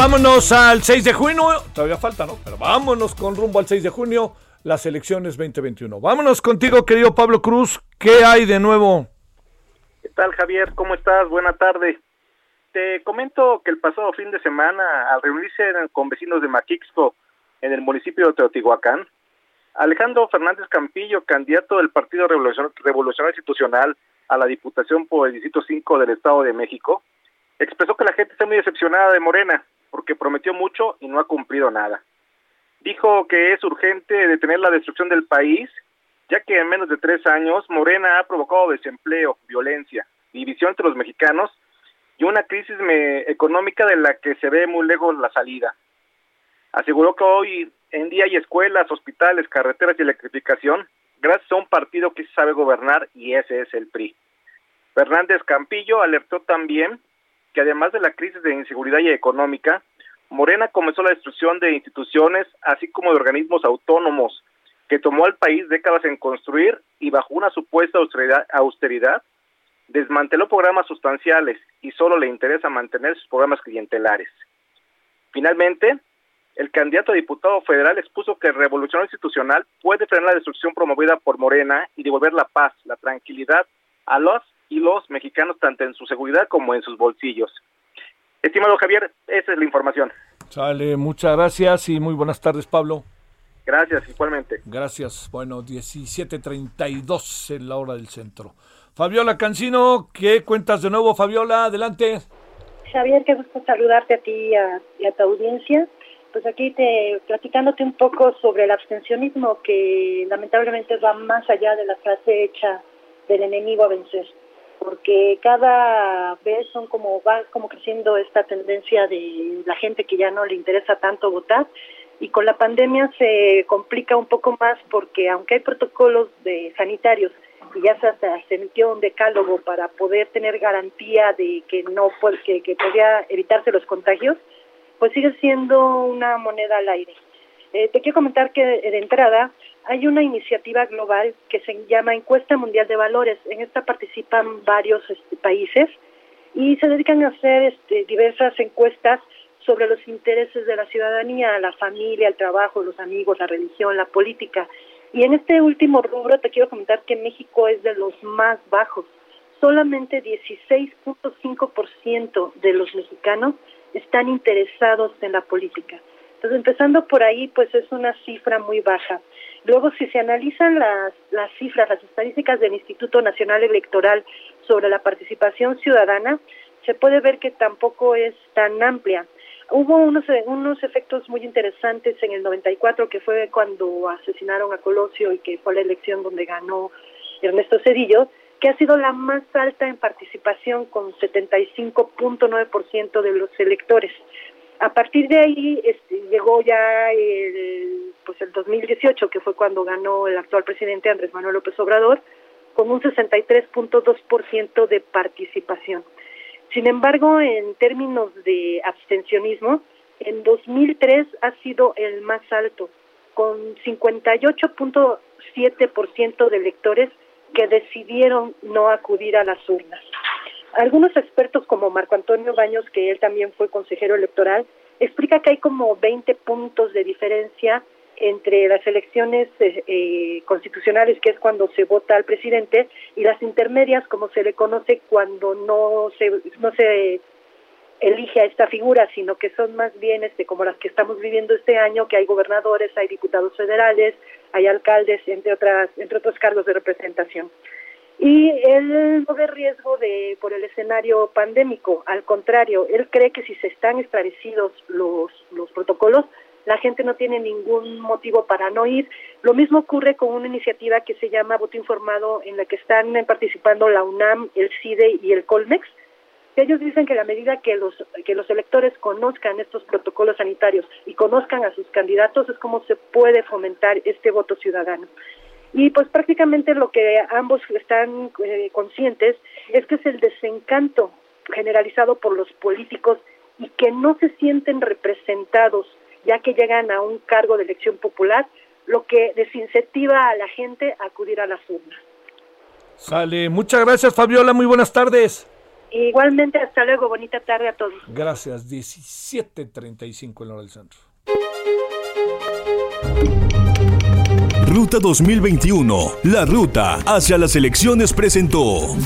Vámonos al 6 de junio. Todavía falta, ¿no? Pero vámonos con rumbo al 6 de junio, las elecciones 2021. Vámonos contigo, querido Pablo Cruz. ¿Qué hay de nuevo? ¿Qué tal, Javier? ¿Cómo estás? Buena tarde. Te comento que el pasado fin de semana, al reunirse con vecinos de Maquixco, en el municipio de Teotihuacán, Alejandro Fernández Campillo, candidato del Partido Revolucion- Revolucionario Institucional a la Diputación por el Distrito 5 del Estado de México, expresó que la gente está muy decepcionada de Morena porque prometió mucho y no ha cumplido nada. Dijo que es urgente detener la destrucción del país, ya que en menos de tres años Morena ha provocado desempleo, violencia, división entre los mexicanos y una crisis económica de la que se ve muy lejos la salida. Aseguró que hoy en día hay escuelas, hospitales, carreteras y electrificación gracias a un partido que sabe gobernar y ese es el PRI. Fernández Campillo alertó también que además de la crisis de inseguridad y económica, Morena comenzó la destrucción de instituciones, así como de organismos autónomos, que tomó al país décadas en construir y bajo una supuesta austeridad, desmanteló programas sustanciales y solo le interesa mantener sus programas clientelares. Finalmente, el candidato a diputado federal expuso que el revolución institucional puede frenar la destrucción promovida por Morena y devolver la paz, la tranquilidad a los y los mexicanos tanto en su seguridad como en sus bolsillos. Estimado Javier, esa es la información. Sale, muchas gracias y muy buenas tardes, Pablo. Gracias, igualmente. Gracias. Bueno, 17.32 en la hora del centro. Fabiola Cancino, ¿qué cuentas de nuevo, Fabiola? Adelante. Javier, qué gusto saludarte a ti y a, y a tu audiencia. Pues aquí te platicándote un poco sobre el abstencionismo que lamentablemente va más allá de la frase hecha del enemigo a vencer, porque cada vez son como va como creciendo esta tendencia de la gente que ya no le interesa tanto votar y con la pandemia se complica un poco más porque aunque hay protocolos de sanitarios y ya se, hasta se emitió un decálogo para poder tener garantía de que no que, que podía evitarse los contagios, pues sigue siendo una moneda al aire. Eh, te quiero comentar que de entrada hay una iniciativa global que se llama Encuesta Mundial de Valores. En esta participan varios este, países y se dedican a hacer este, diversas encuestas sobre los intereses de la ciudadanía, la familia, el trabajo, los amigos, la religión, la política. Y en este último rubro te quiero comentar que México es de los más bajos. Solamente 16.5% de los mexicanos están interesados en la política. Entonces, empezando por ahí, pues es una cifra muy baja. Luego, si se analizan las, las cifras, las estadísticas del Instituto Nacional Electoral sobre la participación ciudadana, se puede ver que tampoco es tan amplia. Hubo unos, unos efectos muy interesantes en el 94, que fue cuando asesinaron a Colosio y que fue la elección donde ganó Ernesto Cedillo, que ha sido la más alta en participación con 75.9% de los electores. A partir de ahí este, llegó ya el, pues el 2018, que fue cuando ganó el actual presidente Andrés Manuel López Obrador, con un 63.2% de participación. Sin embargo, en términos de abstencionismo, en 2003 ha sido el más alto, con 58.7% de electores que decidieron no acudir a las urnas. Algunos expertos como Marco Antonio Baños, que él también fue consejero electoral, explica que hay como 20 puntos de diferencia entre las elecciones eh, eh, constitucionales, que es cuando se vota al presidente, y las intermedias, como se le conoce cuando no se, no se elige a esta figura, sino que son más bien este, como las que estamos viviendo este año, que hay gobernadores, hay diputados federales, hay alcaldes, entre, otras, entre otros cargos de representación. Y él no ve riesgo de por el escenario pandémico, al contrario, él cree que si se están esclarecidos los, los protocolos, la gente no tiene ningún motivo para no ir. Lo mismo ocurre con una iniciativa que se llama Voto Informado, en la que están participando la UNAM, el CIDE y el Colmex. Ellos dicen que la medida que los, que los electores conozcan estos protocolos sanitarios y conozcan a sus candidatos es como se puede fomentar este voto ciudadano. Y pues prácticamente lo que ambos están eh, conscientes es que es el desencanto generalizado por los políticos y que no se sienten representados ya que llegan a un cargo de elección popular, lo que desincentiva a la gente a acudir a las urnas. Sale, muchas gracias Fabiola, muy buenas tardes. Igualmente, hasta luego, bonita tarde a todos. Gracias, 17.35 en hora del centro. Ruta 2021, la ruta hacia las elecciones presentó.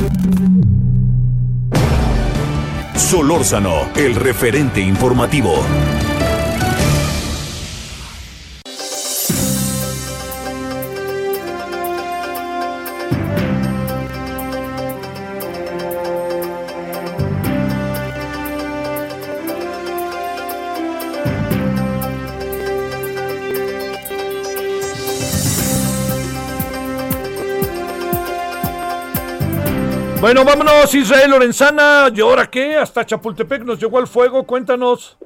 Solórzano, el referente informativo. Bueno, vámonos, Israel Lorenzana. ¿Y ahora qué? Hasta Chapultepec nos llegó al fuego. Cuéntanos.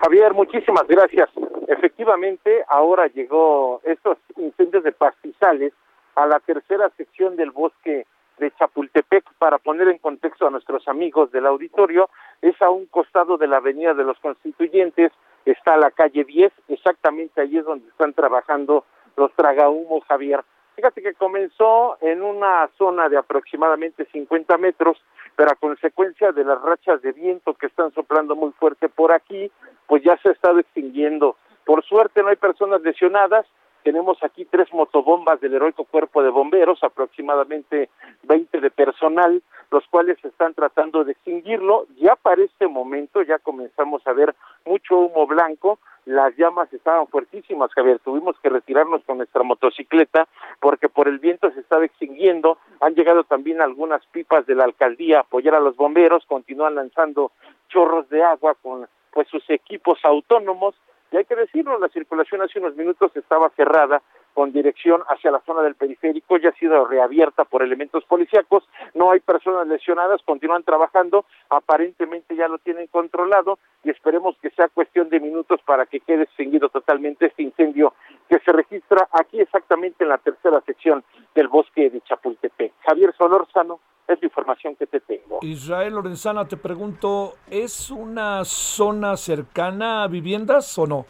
Javier, muchísimas gracias. Efectivamente, ahora llegó estos incendios de pastizales a la tercera sección del bosque de Chapultepec. Para poner en contexto a nuestros amigos del auditorio, es a un costado de la Avenida de los Constituyentes, está la calle 10, exactamente allí es donde están trabajando los tragahumos, Javier. Fíjate que comenzó en una zona de aproximadamente 50 metros, pero a consecuencia de las rachas de viento que están soplando muy fuerte por aquí, pues ya se ha estado extinguiendo. Por suerte no hay personas lesionadas. Tenemos aquí tres motobombas del heroico cuerpo de bomberos, aproximadamente 20 de personal, los cuales están tratando de extinguirlo. Ya para este momento ya comenzamos a ver mucho humo blanco, las llamas estaban fuertísimas, Javier, tuvimos que retirarnos con nuestra motocicleta porque por el viento se estaba extinguiendo, han llegado también algunas pipas de la alcaldía a apoyar a los bomberos, continúan lanzando chorros de agua con pues sus equipos autónomos. Y hay que decirlo, la circulación hace unos minutos estaba cerrada con dirección hacia la zona del periférico, ya ha sido reabierta por elementos policíacos, no hay personas lesionadas, continúan trabajando, aparentemente ya lo tienen controlado y esperemos que sea cuestión de minutos para que quede extinguido totalmente este incendio que se registra aquí exactamente en la tercera sección del bosque de Chapultepec. Javier Solórzano, es la información que te tengo. Israel Lorenzana, te pregunto, ¿es una zona cercana a viviendas o no?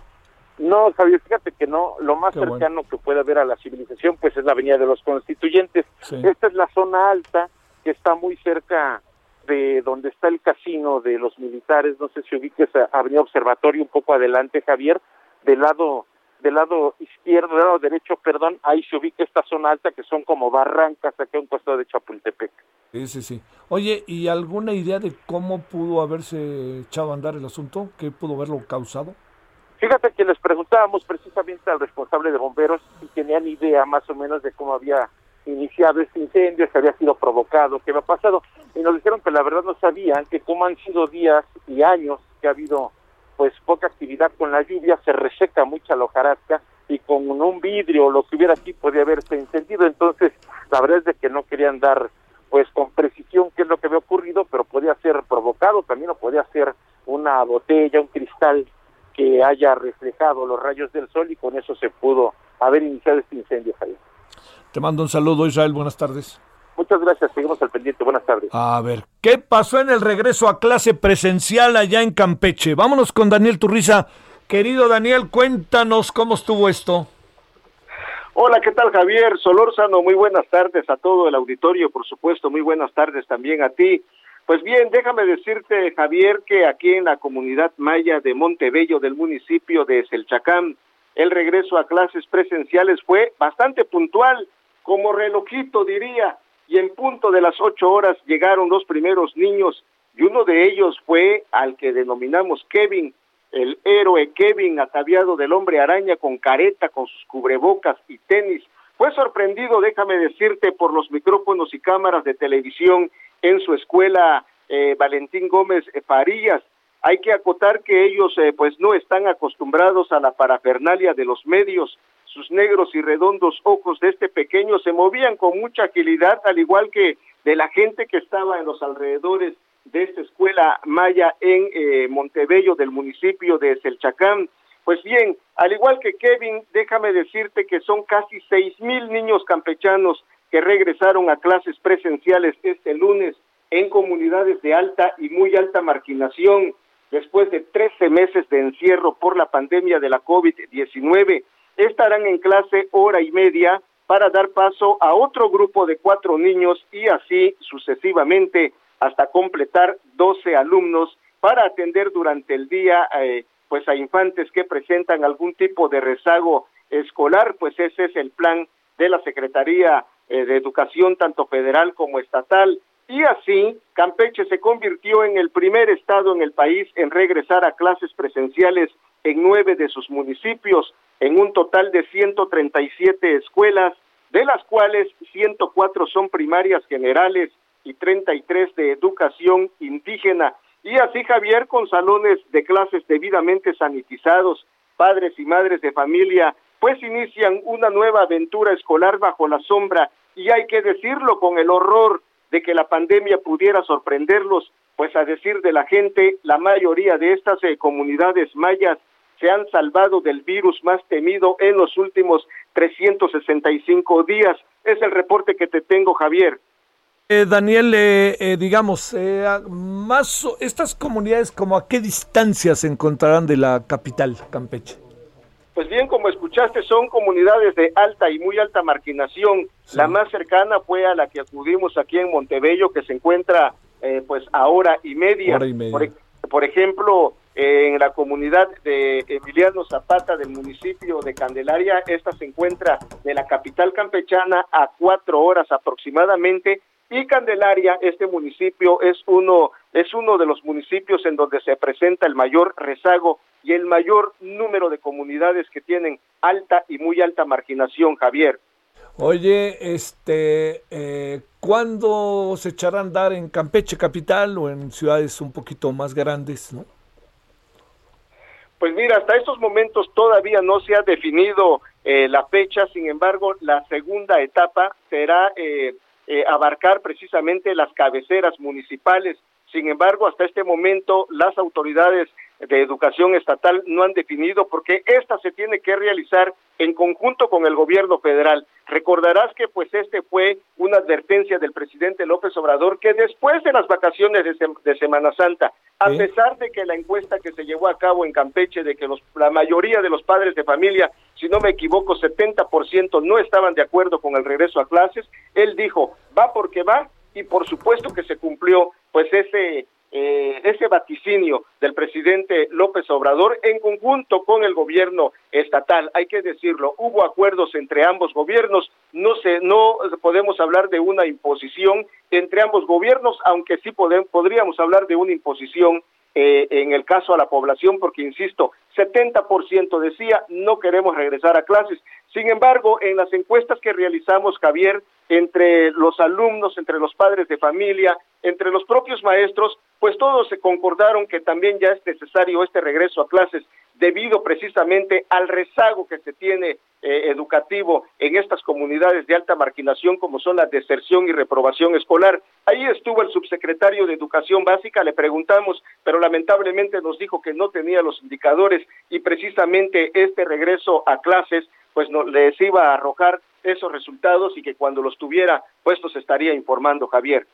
No, Javier, fíjate que no. Lo más cercano que puede haber a la civilización, pues es la Avenida de los Constituyentes. Esta es la zona alta que está muy cerca de donde está el casino de los militares. No sé si ubiques a Avenida Observatorio un poco adelante, Javier, del lado del lado izquierdo, del lado derecho, perdón, ahí se ubica esta zona alta que son como barrancas aquí a un costado de Chapultepec. Sí, sí, sí. Oye, ¿y alguna idea de cómo pudo haberse echado a andar el asunto? ¿Qué pudo haberlo causado? Fíjate que les preguntábamos precisamente al responsable de bomberos si tenían idea más o menos de cómo había iniciado este incendio, si había sido provocado, qué había pasado. Y nos dijeron que la verdad no sabían, que como han sido días y años que ha habido pues poca actividad con la lluvia, se reseca mucha la hojarasca y con un vidrio o lo que hubiera aquí podía haberse encendido. Entonces, la verdad es que no querían dar pues con precisión qué es lo que había ocurrido, pero podía ser provocado también o podía ser una botella, un cristal que haya reflejado los rayos del sol y con eso se pudo haber iniciado este incendio, Javier. Te mando un saludo, Israel. Buenas tardes. Muchas gracias, seguimos al pendiente. Buenas tardes. A ver, ¿qué pasó en el regreso a clase presencial allá en Campeche? Vámonos con Daniel Turriza. Querido Daniel, cuéntanos cómo estuvo esto. Hola, ¿qué tal Javier? Solórzano, muy buenas tardes a todo el auditorio, por supuesto, muy buenas tardes también a ti. Pues bien, déjame decirte, Javier, que aquí en la comunidad maya de Montebello del municipio de Selchacán, el regreso a clases presenciales fue bastante puntual, como relojito diría, y en punto de las ocho horas llegaron los primeros niños y uno de ellos fue al que denominamos Kevin, el héroe Kevin ataviado del hombre araña con careta, con sus cubrebocas y tenis. Fue sorprendido, déjame decirte, por los micrófonos y cámaras de televisión en su escuela eh, Valentín Gómez Farías. Hay que acotar que ellos eh, pues no están acostumbrados a la parafernalia de los medios. Sus negros y redondos ojos de este pequeño se movían con mucha agilidad, al igual que de la gente que estaba en los alrededores de esta escuela maya en eh, Montebello del municipio de Selchacán. Pues bien, al igual que Kevin, déjame decirte que son casi seis mil niños campechanos que regresaron a clases presenciales este lunes en comunidades de alta y muy alta marginación después de 13 meses de encierro por la pandemia de la COVID-19. Estarán en clase hora y media para dar paso a otro grupo de cuatro niños y así sucesivamente hasta completar 12 alumnos para atender durante el día eh, pues a infantes que presentan algún tipo de rezago escolar, pues ese es el plan de la Secretaría eh, de Educación tanto federal como estatal. Y así, Campeche se convirtió en el primer estado en el país en regresar a clases presenciales en nueve de sus municipios, en un total de 137 escuelas, de las cuales 104 son primarias generales y 33 de educación indígena. Y así, Javier, con salones de clases debidamente sanitizados, padres y madres de familia, pues inician una nueva aventura escolar bajo la sombra y hay que decirlo con el horror de que la pandemia pudiera sorprenderlos, pues a decir de la gente, la mayoría de estas eh, comunidades mayas se han salvado del virus más temido en los últimos 365 días. Es el reporte que te tengo, Javier. Eh, Daniel, eh, eh, digamos, más estas comunidades, como a qué distancia se encontrarán de la capital, Campeche? Pues bien, como escuchaste, son comunidades de alta y muy alta marginación. La más cercana fue a la que acudimos aquí en Montebello, que se encuentra pues a hora y media. Por, ejemplo, en la comunidad de Emiliano Zapata del municipio de Candelaria, esta se encuentra de la capital campechana a cuatro horas aproximadamente y Candelaria, este municipio es uno, es uno de los municipios en donde se presenta el mayor rezago y el mayor número de comunidades que tienen alta y muy alta marginación, Javier. Oye, este, eh, ¿cuándo se echarán a andar en Campeche capital o en ciudades un poquito más grandes, no? Pues mira, hasta estos momentos todavía no se ha definido eh, la fecha, sin embargo, la segunda etapa será eh, eh, abarcar precisamente las cabeceras municipales. Sin embargo, hasta este momento las autoridades de educación estatal no han definido porque esta se tiene que realizar en conjunto con el gobierno federal. Recordarás que pues este fue una advertencia del presidente López Obrador que después de las vacaciones de, Semana Santa, a pesar de que la encuesta que se llevó a cabo en Campeche de que los, la mayoría de los padres de familia, si no me equivoco, 70% no estaban de acuerdo con el regreso a clases, él dijo, va porque va y por supuesto que se cumplió pues ese eh, ese vaticinio del presidente López Obrador en conjunto con el gobierno estatal. Hay que decirlo, hubo acuerdos entre ambos gobiernos, no se, no podemos hablar de una imposición entre ambos gobiernos, aunque sí podríamos hablar de una imposición eh, en el caso a la población, porque insisto, 70% decía no queremos regresar a clases. Sin embargo, en las encuestas que realizamos, Javier, entre los alumnos, entre los padres de familia, entre los propios maestros, pues todos se concordaron que también ya es necesario este regreso a clases debido precisamente al rezago que se tiene eh, educativo en estas comunidades de alta marginación como son la deserción y reprobación escolar. Ahí estuvo el subsecretario de Educación Básica, le preguntamos, pero lamentablemente nos dijo que no tenía los indicadores y precisamente este regreso a clases pues no, les iba a arrojar esos resultados y que cuando los tuviera puestos estaría informando Javier.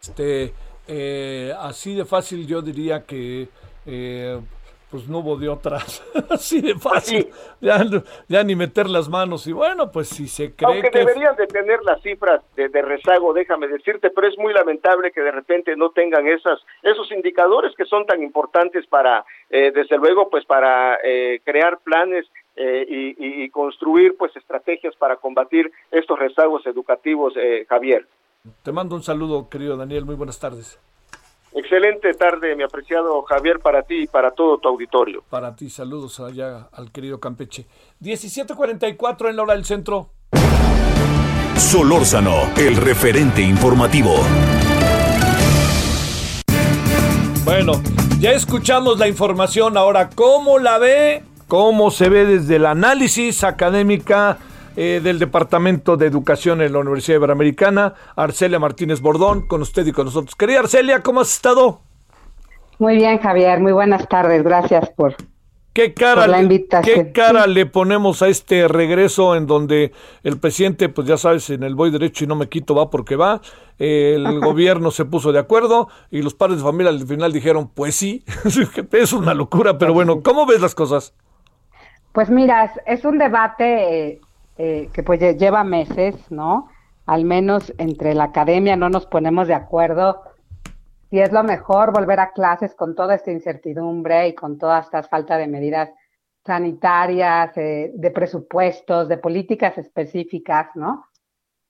Este, eh, así de fácil yo diría que eh, pues no hubo de otras. *laughs* Así de fácil. Ya, ya, ni meter las manos. Y bueno, pues si se cree Aunque deberían de tener las cifras de, rezago, déjame decirte, pero es muy lamentable que de repente no tengan esas, esos indicadores que son tan importantes para, eh, desde luego, pues para eh, crear planes eh, y, y, construir pues estrategias para combatir estos rezagos educativos, Javier. Te mando un saludo, querido Daniel. Muy buenas tardes. Excelente tarde, mi apreciado Javier, para ti y para todo tu auditorio. Para ti, saludos allá al querido Campeche. 17:44 en la hora del centro. Solórzano, el referente informativo. Bueno, ya escuchamos la información. Ahora, ¿cómo la ve? ¿Cómo se ve desde el análisis académica? Eh, del Departamento de Educación en la Universidad Iberoamericana, Arcelia Martínez Bordón, con usted y con nosotros. Querida Arcelia, ¿cómo has estado? Muy bien, Javier, muy buenas tardes, gracias por, ¿Qué cara, la invitación. ¿Qué cara le ponemos a este regreso en donde el presidente, pues ya sabes, en el voy derecho y no me quito, va porque va? El *laughs* gobierno se puso de acuerdo y los padres de familia al final dijeron, pues sí, *laughs* es una locura, pero bueno, ¿cómo ves las cosas? Pues mira, es un debate eh, que pues lleva meses, ¿no? Al menos entre la academia no nos ponemos de acuerdo si es lo mejor volver a clases con toda esta incertidumbre y con toda esta falta de medidas sanitarias, eh, de presupuestos, de políticas específicas, ¿no?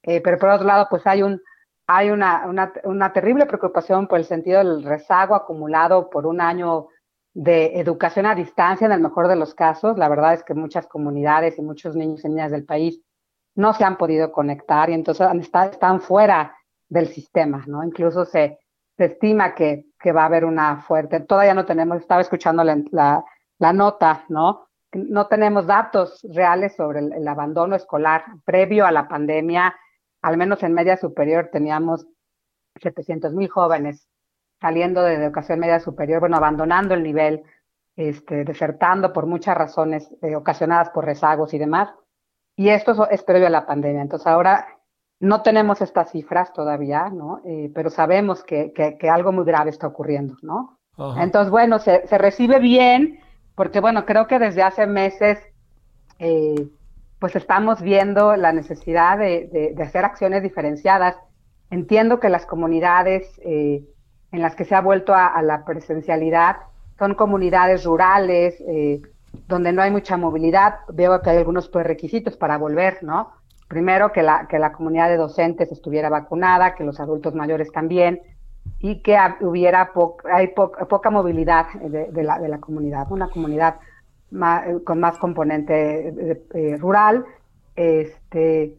Eh, pero por otro lado, pues hay un hay una, una, terrible preocupación por el sentido del rezago acumulado por un año de educación a distancia en el mejor de los casos. La verdad es que muchas comunidades y muchos niños y niñas del país no se han podido conectar y entonces están fuera del sistema, ¿no? Incluso se, se estima que, que, va a haber una fuerte, todavía no tenemos, estaba escuchando la, la, nota, ¿no? No tenemos datos reales sobre el, el abandono escolar previo a la pandemia, al menos en media superior teníamos 700 mil jóvenes saliendo de educación media superior, bueno, abandonando el nivel, este, desertando por muchas razones eh, ocasionadas por rezagos y demás. Y esto es previo a la pandemia. Entonces ahora no tenemos estas cifras todavía, ¿no? Eh, pero sabemos que, que, algo muy grave está ocurriendo, ¿no? Entonces, bueno, se, se, recibe bien, porque bueno, creo que desde hace meses, eh, pues estamos viendo la necesidad de, de, hacer acciones diferenciadas. Entiendo que las comunidades eh, en las que se ha vuelto a, la presencialidad son comunidades rurales, eh, donde no hay mucha movilidad. Veo que hay algunos requisitos para volver, ¿no? Primero, que la, que la comunidad de docentes estuviera vacunada, que los adultos mayores también, y que hubiera hay poca movilidad de, la, de la comunidad, una comunidad con más componente eh, eh, rural, este,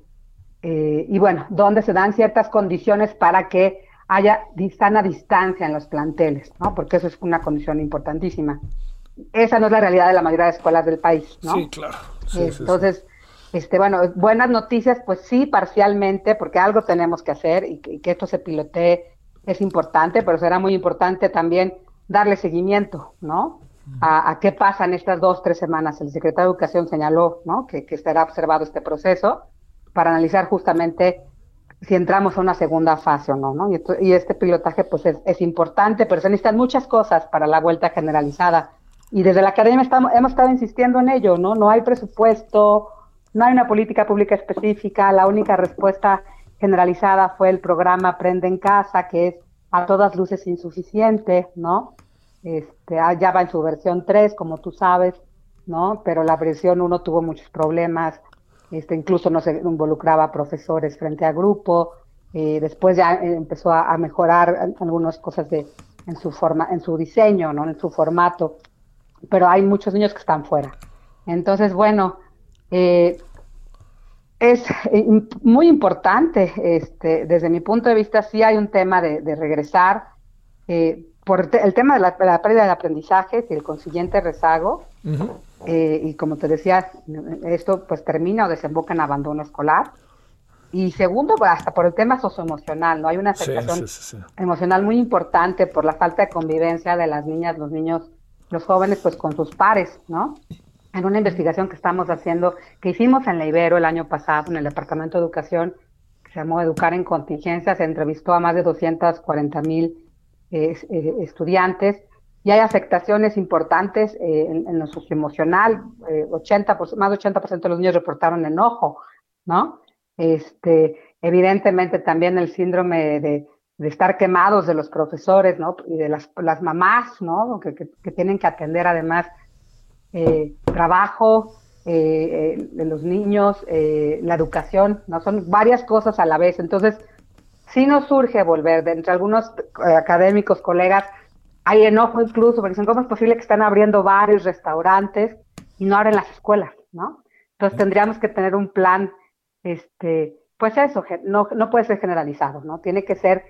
y bueno, donde se dan ciertas condiciones para que haya sana distancia en los planteles, ¿no? Porque eso es una condición importantísima. Esa no es la realidad de la mayoría de escuelas del país, ¿no? Sí, claro. Entonces, este, bueno, buenas noticias, pues sí, parcialmente, porque algo tenemos que hacer y que, esto se pilotee es importante, pero será muy importante también darle seguimiento, ¿no? A, qué pasa en estas dos, tres semanas. El secretario de Educación señaló, ¿no? Que, que estará observado este proceso para analizar justamente si entramos a una segunda fase o no, ¿no? Y, este pilotaje pues es, importante, pero se necesitan muchas cosas para la vuelta generalizada. Y desde la academia estamos, hemos estado insistiendo en ello, ¿no? No hay presupuesto, no hay una política pública específica, la única respuesta generalizada fue el programa Aprende en Casa, que es a todas luces insuficiente, ¿no? Este, ah, ya va en su versión 3, como tú sabes, ¿no? Pero la versión 1 tuvo muchos problemas, este, incluso no se involucraba profesores frente a grupo, eh, después ya empezó a, mejorar algunas cosas de, en su forma, en su diseño, ¿no? en su formato, pero hay muchos niños que están fuera. Entonces, bueno, eh, Es eh, muy importante, este, desde mi punto de vista, sí hay un tema de, regresar por el tema de la, pérdida de aprendizaje y el consiguiente rezago. Eh, y como te decía, esto pues termina o desemboca en abandono escolar. Y segundo, pues, hasta por el tema socioemocional, ¿no? Hay una afectación emocional muy importante por la falta de convivencia de las niñas, los niños, los jóvenes, pues con sus pares, ¿no? En una investigación que estamos haciendo, que hicimos en la Ibero el año pasado, en el Departamento de Educación, que se llamó Educar en Contingencia, se entrevistó a más de 240 mil eh, eh, estudiantes y hay afectaciones importantes eh, en, lo socioemocional, 80 más de 80% de los niños reportaron enojo, ¿no? Este, evidentemente también el síndrome de, estar quemados de los profesores, ¿no? Y de las, las mamás, ¿no? Que, que, tienen que atender además eh, trabajo eh, de los niños, eh, la educación, ¿no? Son varias cosas a la vez. Entonces, sí nos surge volver, de entre algunos académicos, colegas, hay enojo incluso, porque dicen, ¿cómo es posible que están abriendo bares, restaurantes y no abren las escuelas, ¿no? Entonces tendríamos que tener un plan este, pues eso, no, no puede ser generalizado, ¿no? Tiene que ser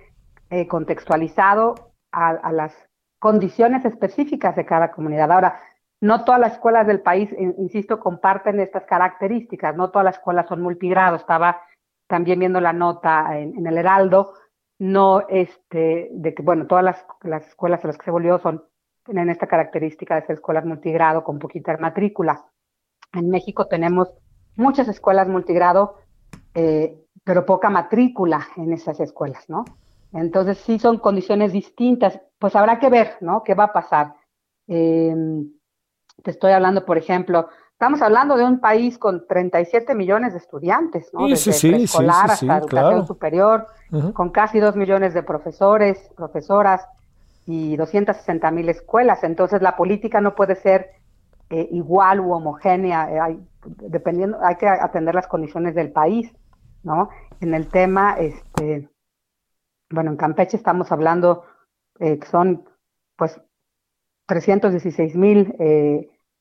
eh, contextualizado a, las condiciones específicas de cada comunidad. Ahora, no todas las escuelas del país, insisto, comparten estas características, no todas las escuelas son multigrado. Estaba también viendo la nota en, el Heraldo, no este, de que, bueno, todas las, las escuelas a las que se volvió son, tienen esta característica de ser escuelas multigrado con poquita matrícula. En México tenemos muchas escuelas multigrado, eh, pero poca matrícula en esas escuelas, ¿no? Entonces sí son condiciones distintas, pues habrá que ver, ¿no? ¿Qué va a pasar? Em, te estoy hablando, por ejemplo, estamos hablando de un país con 37 millones de estudiantes, ¿no? Desde sí, preescolar hasta educación superior, con casi 2 millones de profesores, profesoras y 260 mil escuelas. Entonces la política no puede ser eh, igual u homogénea, eh, hay, dependiendo, hay que atender las condiciones del país, ¿no? En el tema, este, bueno, en Campeche estamos hablando eh, que son, pues, 316 mil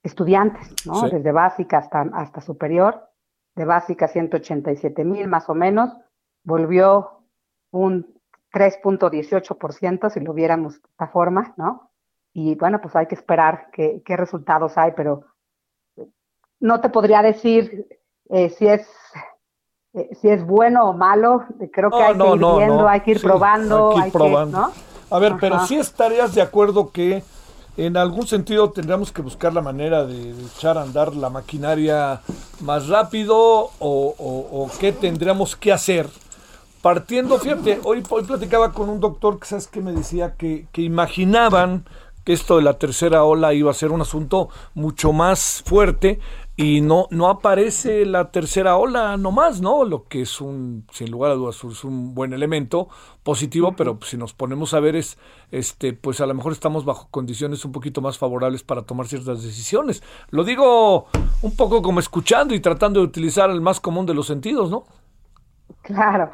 estudiantes, ¿no? Desde básica hasta, hasta superior, de básica 187 mil más o menos, volvió un 3.18% si lo viéramos de esta forma, ¿no? y bueno, pues hay que esperar qué, resultados hay, pero no te podría decir eh, si es eh, si es bueno o malo, creo que hay que ir viendo, hay que ir probando, hay que, ¿no? A ver, pero sí estarías de acuerdo que en algún sentido tendríamos que buscar la manera de, echar a andar la maquinaria más rápido o, qué tendríamos que hacer. Partiendo, fíjate, hoy, platicaba con un doctor que sabes que me decía que, que imaginaban esto de la tercera ola iba a ser un asunto mucho más fuerte y no, no aparece la tercera ola nomás, ¿no? Lo que es un, sin lugar a dudas, es un buen elemento positivo, pero si nos ponemos a ver es, este, pues a lo mejor estamos bajo condiciones un poquito más favorables para tomar ciertas decisiones. Lo digo un poco como escuchando y tratando de utilizar el más común de los sentidos, ¿no? Claro.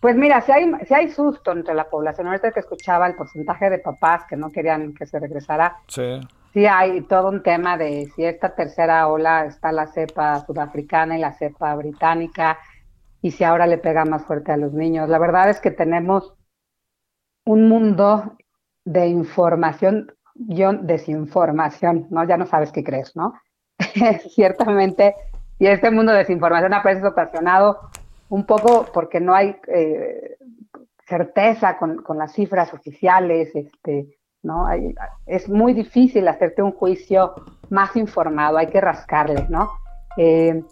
Pues mira, si hay, si hay susto entre la población, ahorita que escuchaba el porcentaje de papás que no querían que se regresara, sí. Sí hay todo un tema de si esta tercera ola está la cepa sudafricana y la cepa británica, y si ahora le pega más fuerte a los niños. La verdad es que tenemos un mundo de información, yo desinformación, ¿no? Ya no sabes qué crees, ¿no? *laughs* Ciertamente, y este mundo de desinformación a veces ocasionado un poco porque no hay eh, certeza con, las cifras oficiales, este, ¿no? es muy difícil hacerte un juicio más informado, hay que rascarle, ¿no? Eh,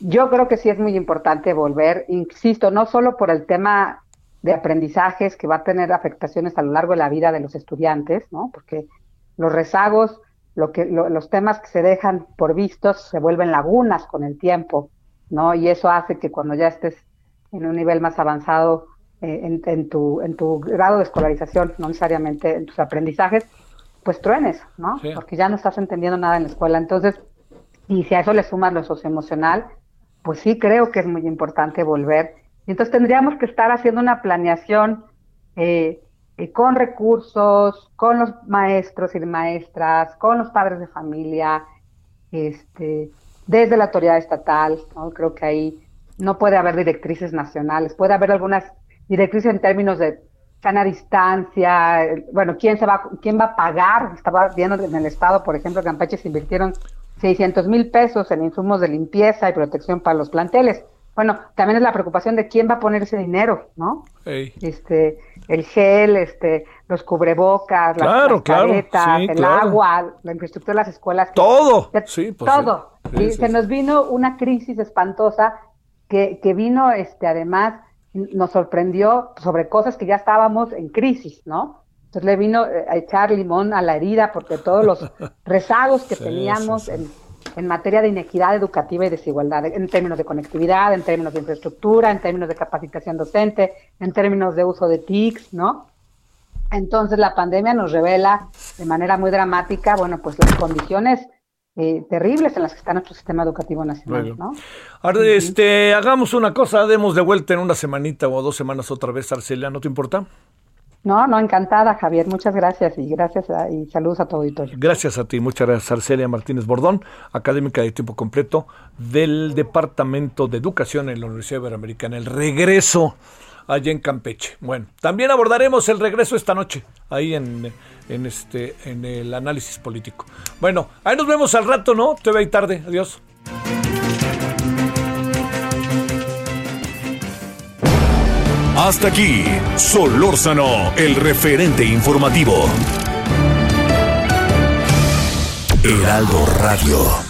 yo creo que sí es muy importante volver, insisto, no solo por el tema de aprendizajes que va a tener afectaciones a lo largo de la vida de los estudiantes, ¿no? Porque los rezagos, lo que, los temas que se dejan por vistos se vuelven lagunas con el tiempo. ¿no? Y eso hace que cuando ya estés en un nivel más avanzado eh, en, tu, en tu grado de escolarización, no necesariamente en tus aprendizajes, pues truenes, ¿no? Porque ya no estás entendiendo nada en la escuela. Entonces, y si a eso le sumas lo socioemocional, pues sí creo que es muy importante volver. entonces tendríamos que estar haciendo una planeación eh, eh, con recursos, con los maestros y maestras, con los padres de familia, este, desde la autoridad estatal, ¿no? creo que ahí no puede haber directrices nacionales, puede haber algunas directrices en términos de sana distancia, bueno, quién se va, quién va a pagar, estaba viendo en el estado, por ejemplo, Campeche se invirtieron 600 mil pesos en insumos de limpieza y protección para los planteles. Bueno, también es la preocupación de quién va a poner ese dinero, ¿no? Este, el gel, este, los cubrebocas, las, caretas, el agua, la infraestructura de las escuelas. Todo, sí, pues todo. y se nos vino una crisis espantosa que, que vino, este, además, nos sorprendió sobre cosas que ya estábamos en crisis, ¿no? Entonces le vino eh, a echar limón a la herida porque todos los *laughs* rezagos que teníamos En, en, materia de inequidad educativa y desigualdad, en términos de conectividad, en términos de infraestructura, en términos de capacitación docente, en términos de uso de TICs, ¿no? Entonces la pandemia nos revela de manera muy dramática, bueno, pues las condiciones eh, terribles en las que está nuestro sistema educativo nacional. ¿no? Ahora, este, hagamos una cosa, demos de vuelta en una semanita o dos semanas otra vez, Arcelia, ¿no te importa? No, no, encantada, Javier. Muchas gracias y gracias y saludos a tu auditorio. Gracias a ti, muchas gracias, Arcelia Martínez Bordón, académica de tiempo completo del Departamento de Educación en la Universidad Iberoamericana. El regreso allá en Campeche. Bueno, también abordaremos el regreso esta noche, ahí en, en, este, en el análisis político. Bueno, ahí nos vemos al rato, ¿no? Te ahí tarde. Adiós. Hasta aquí, Solórzano, el referente informativo. Heraldo Radio.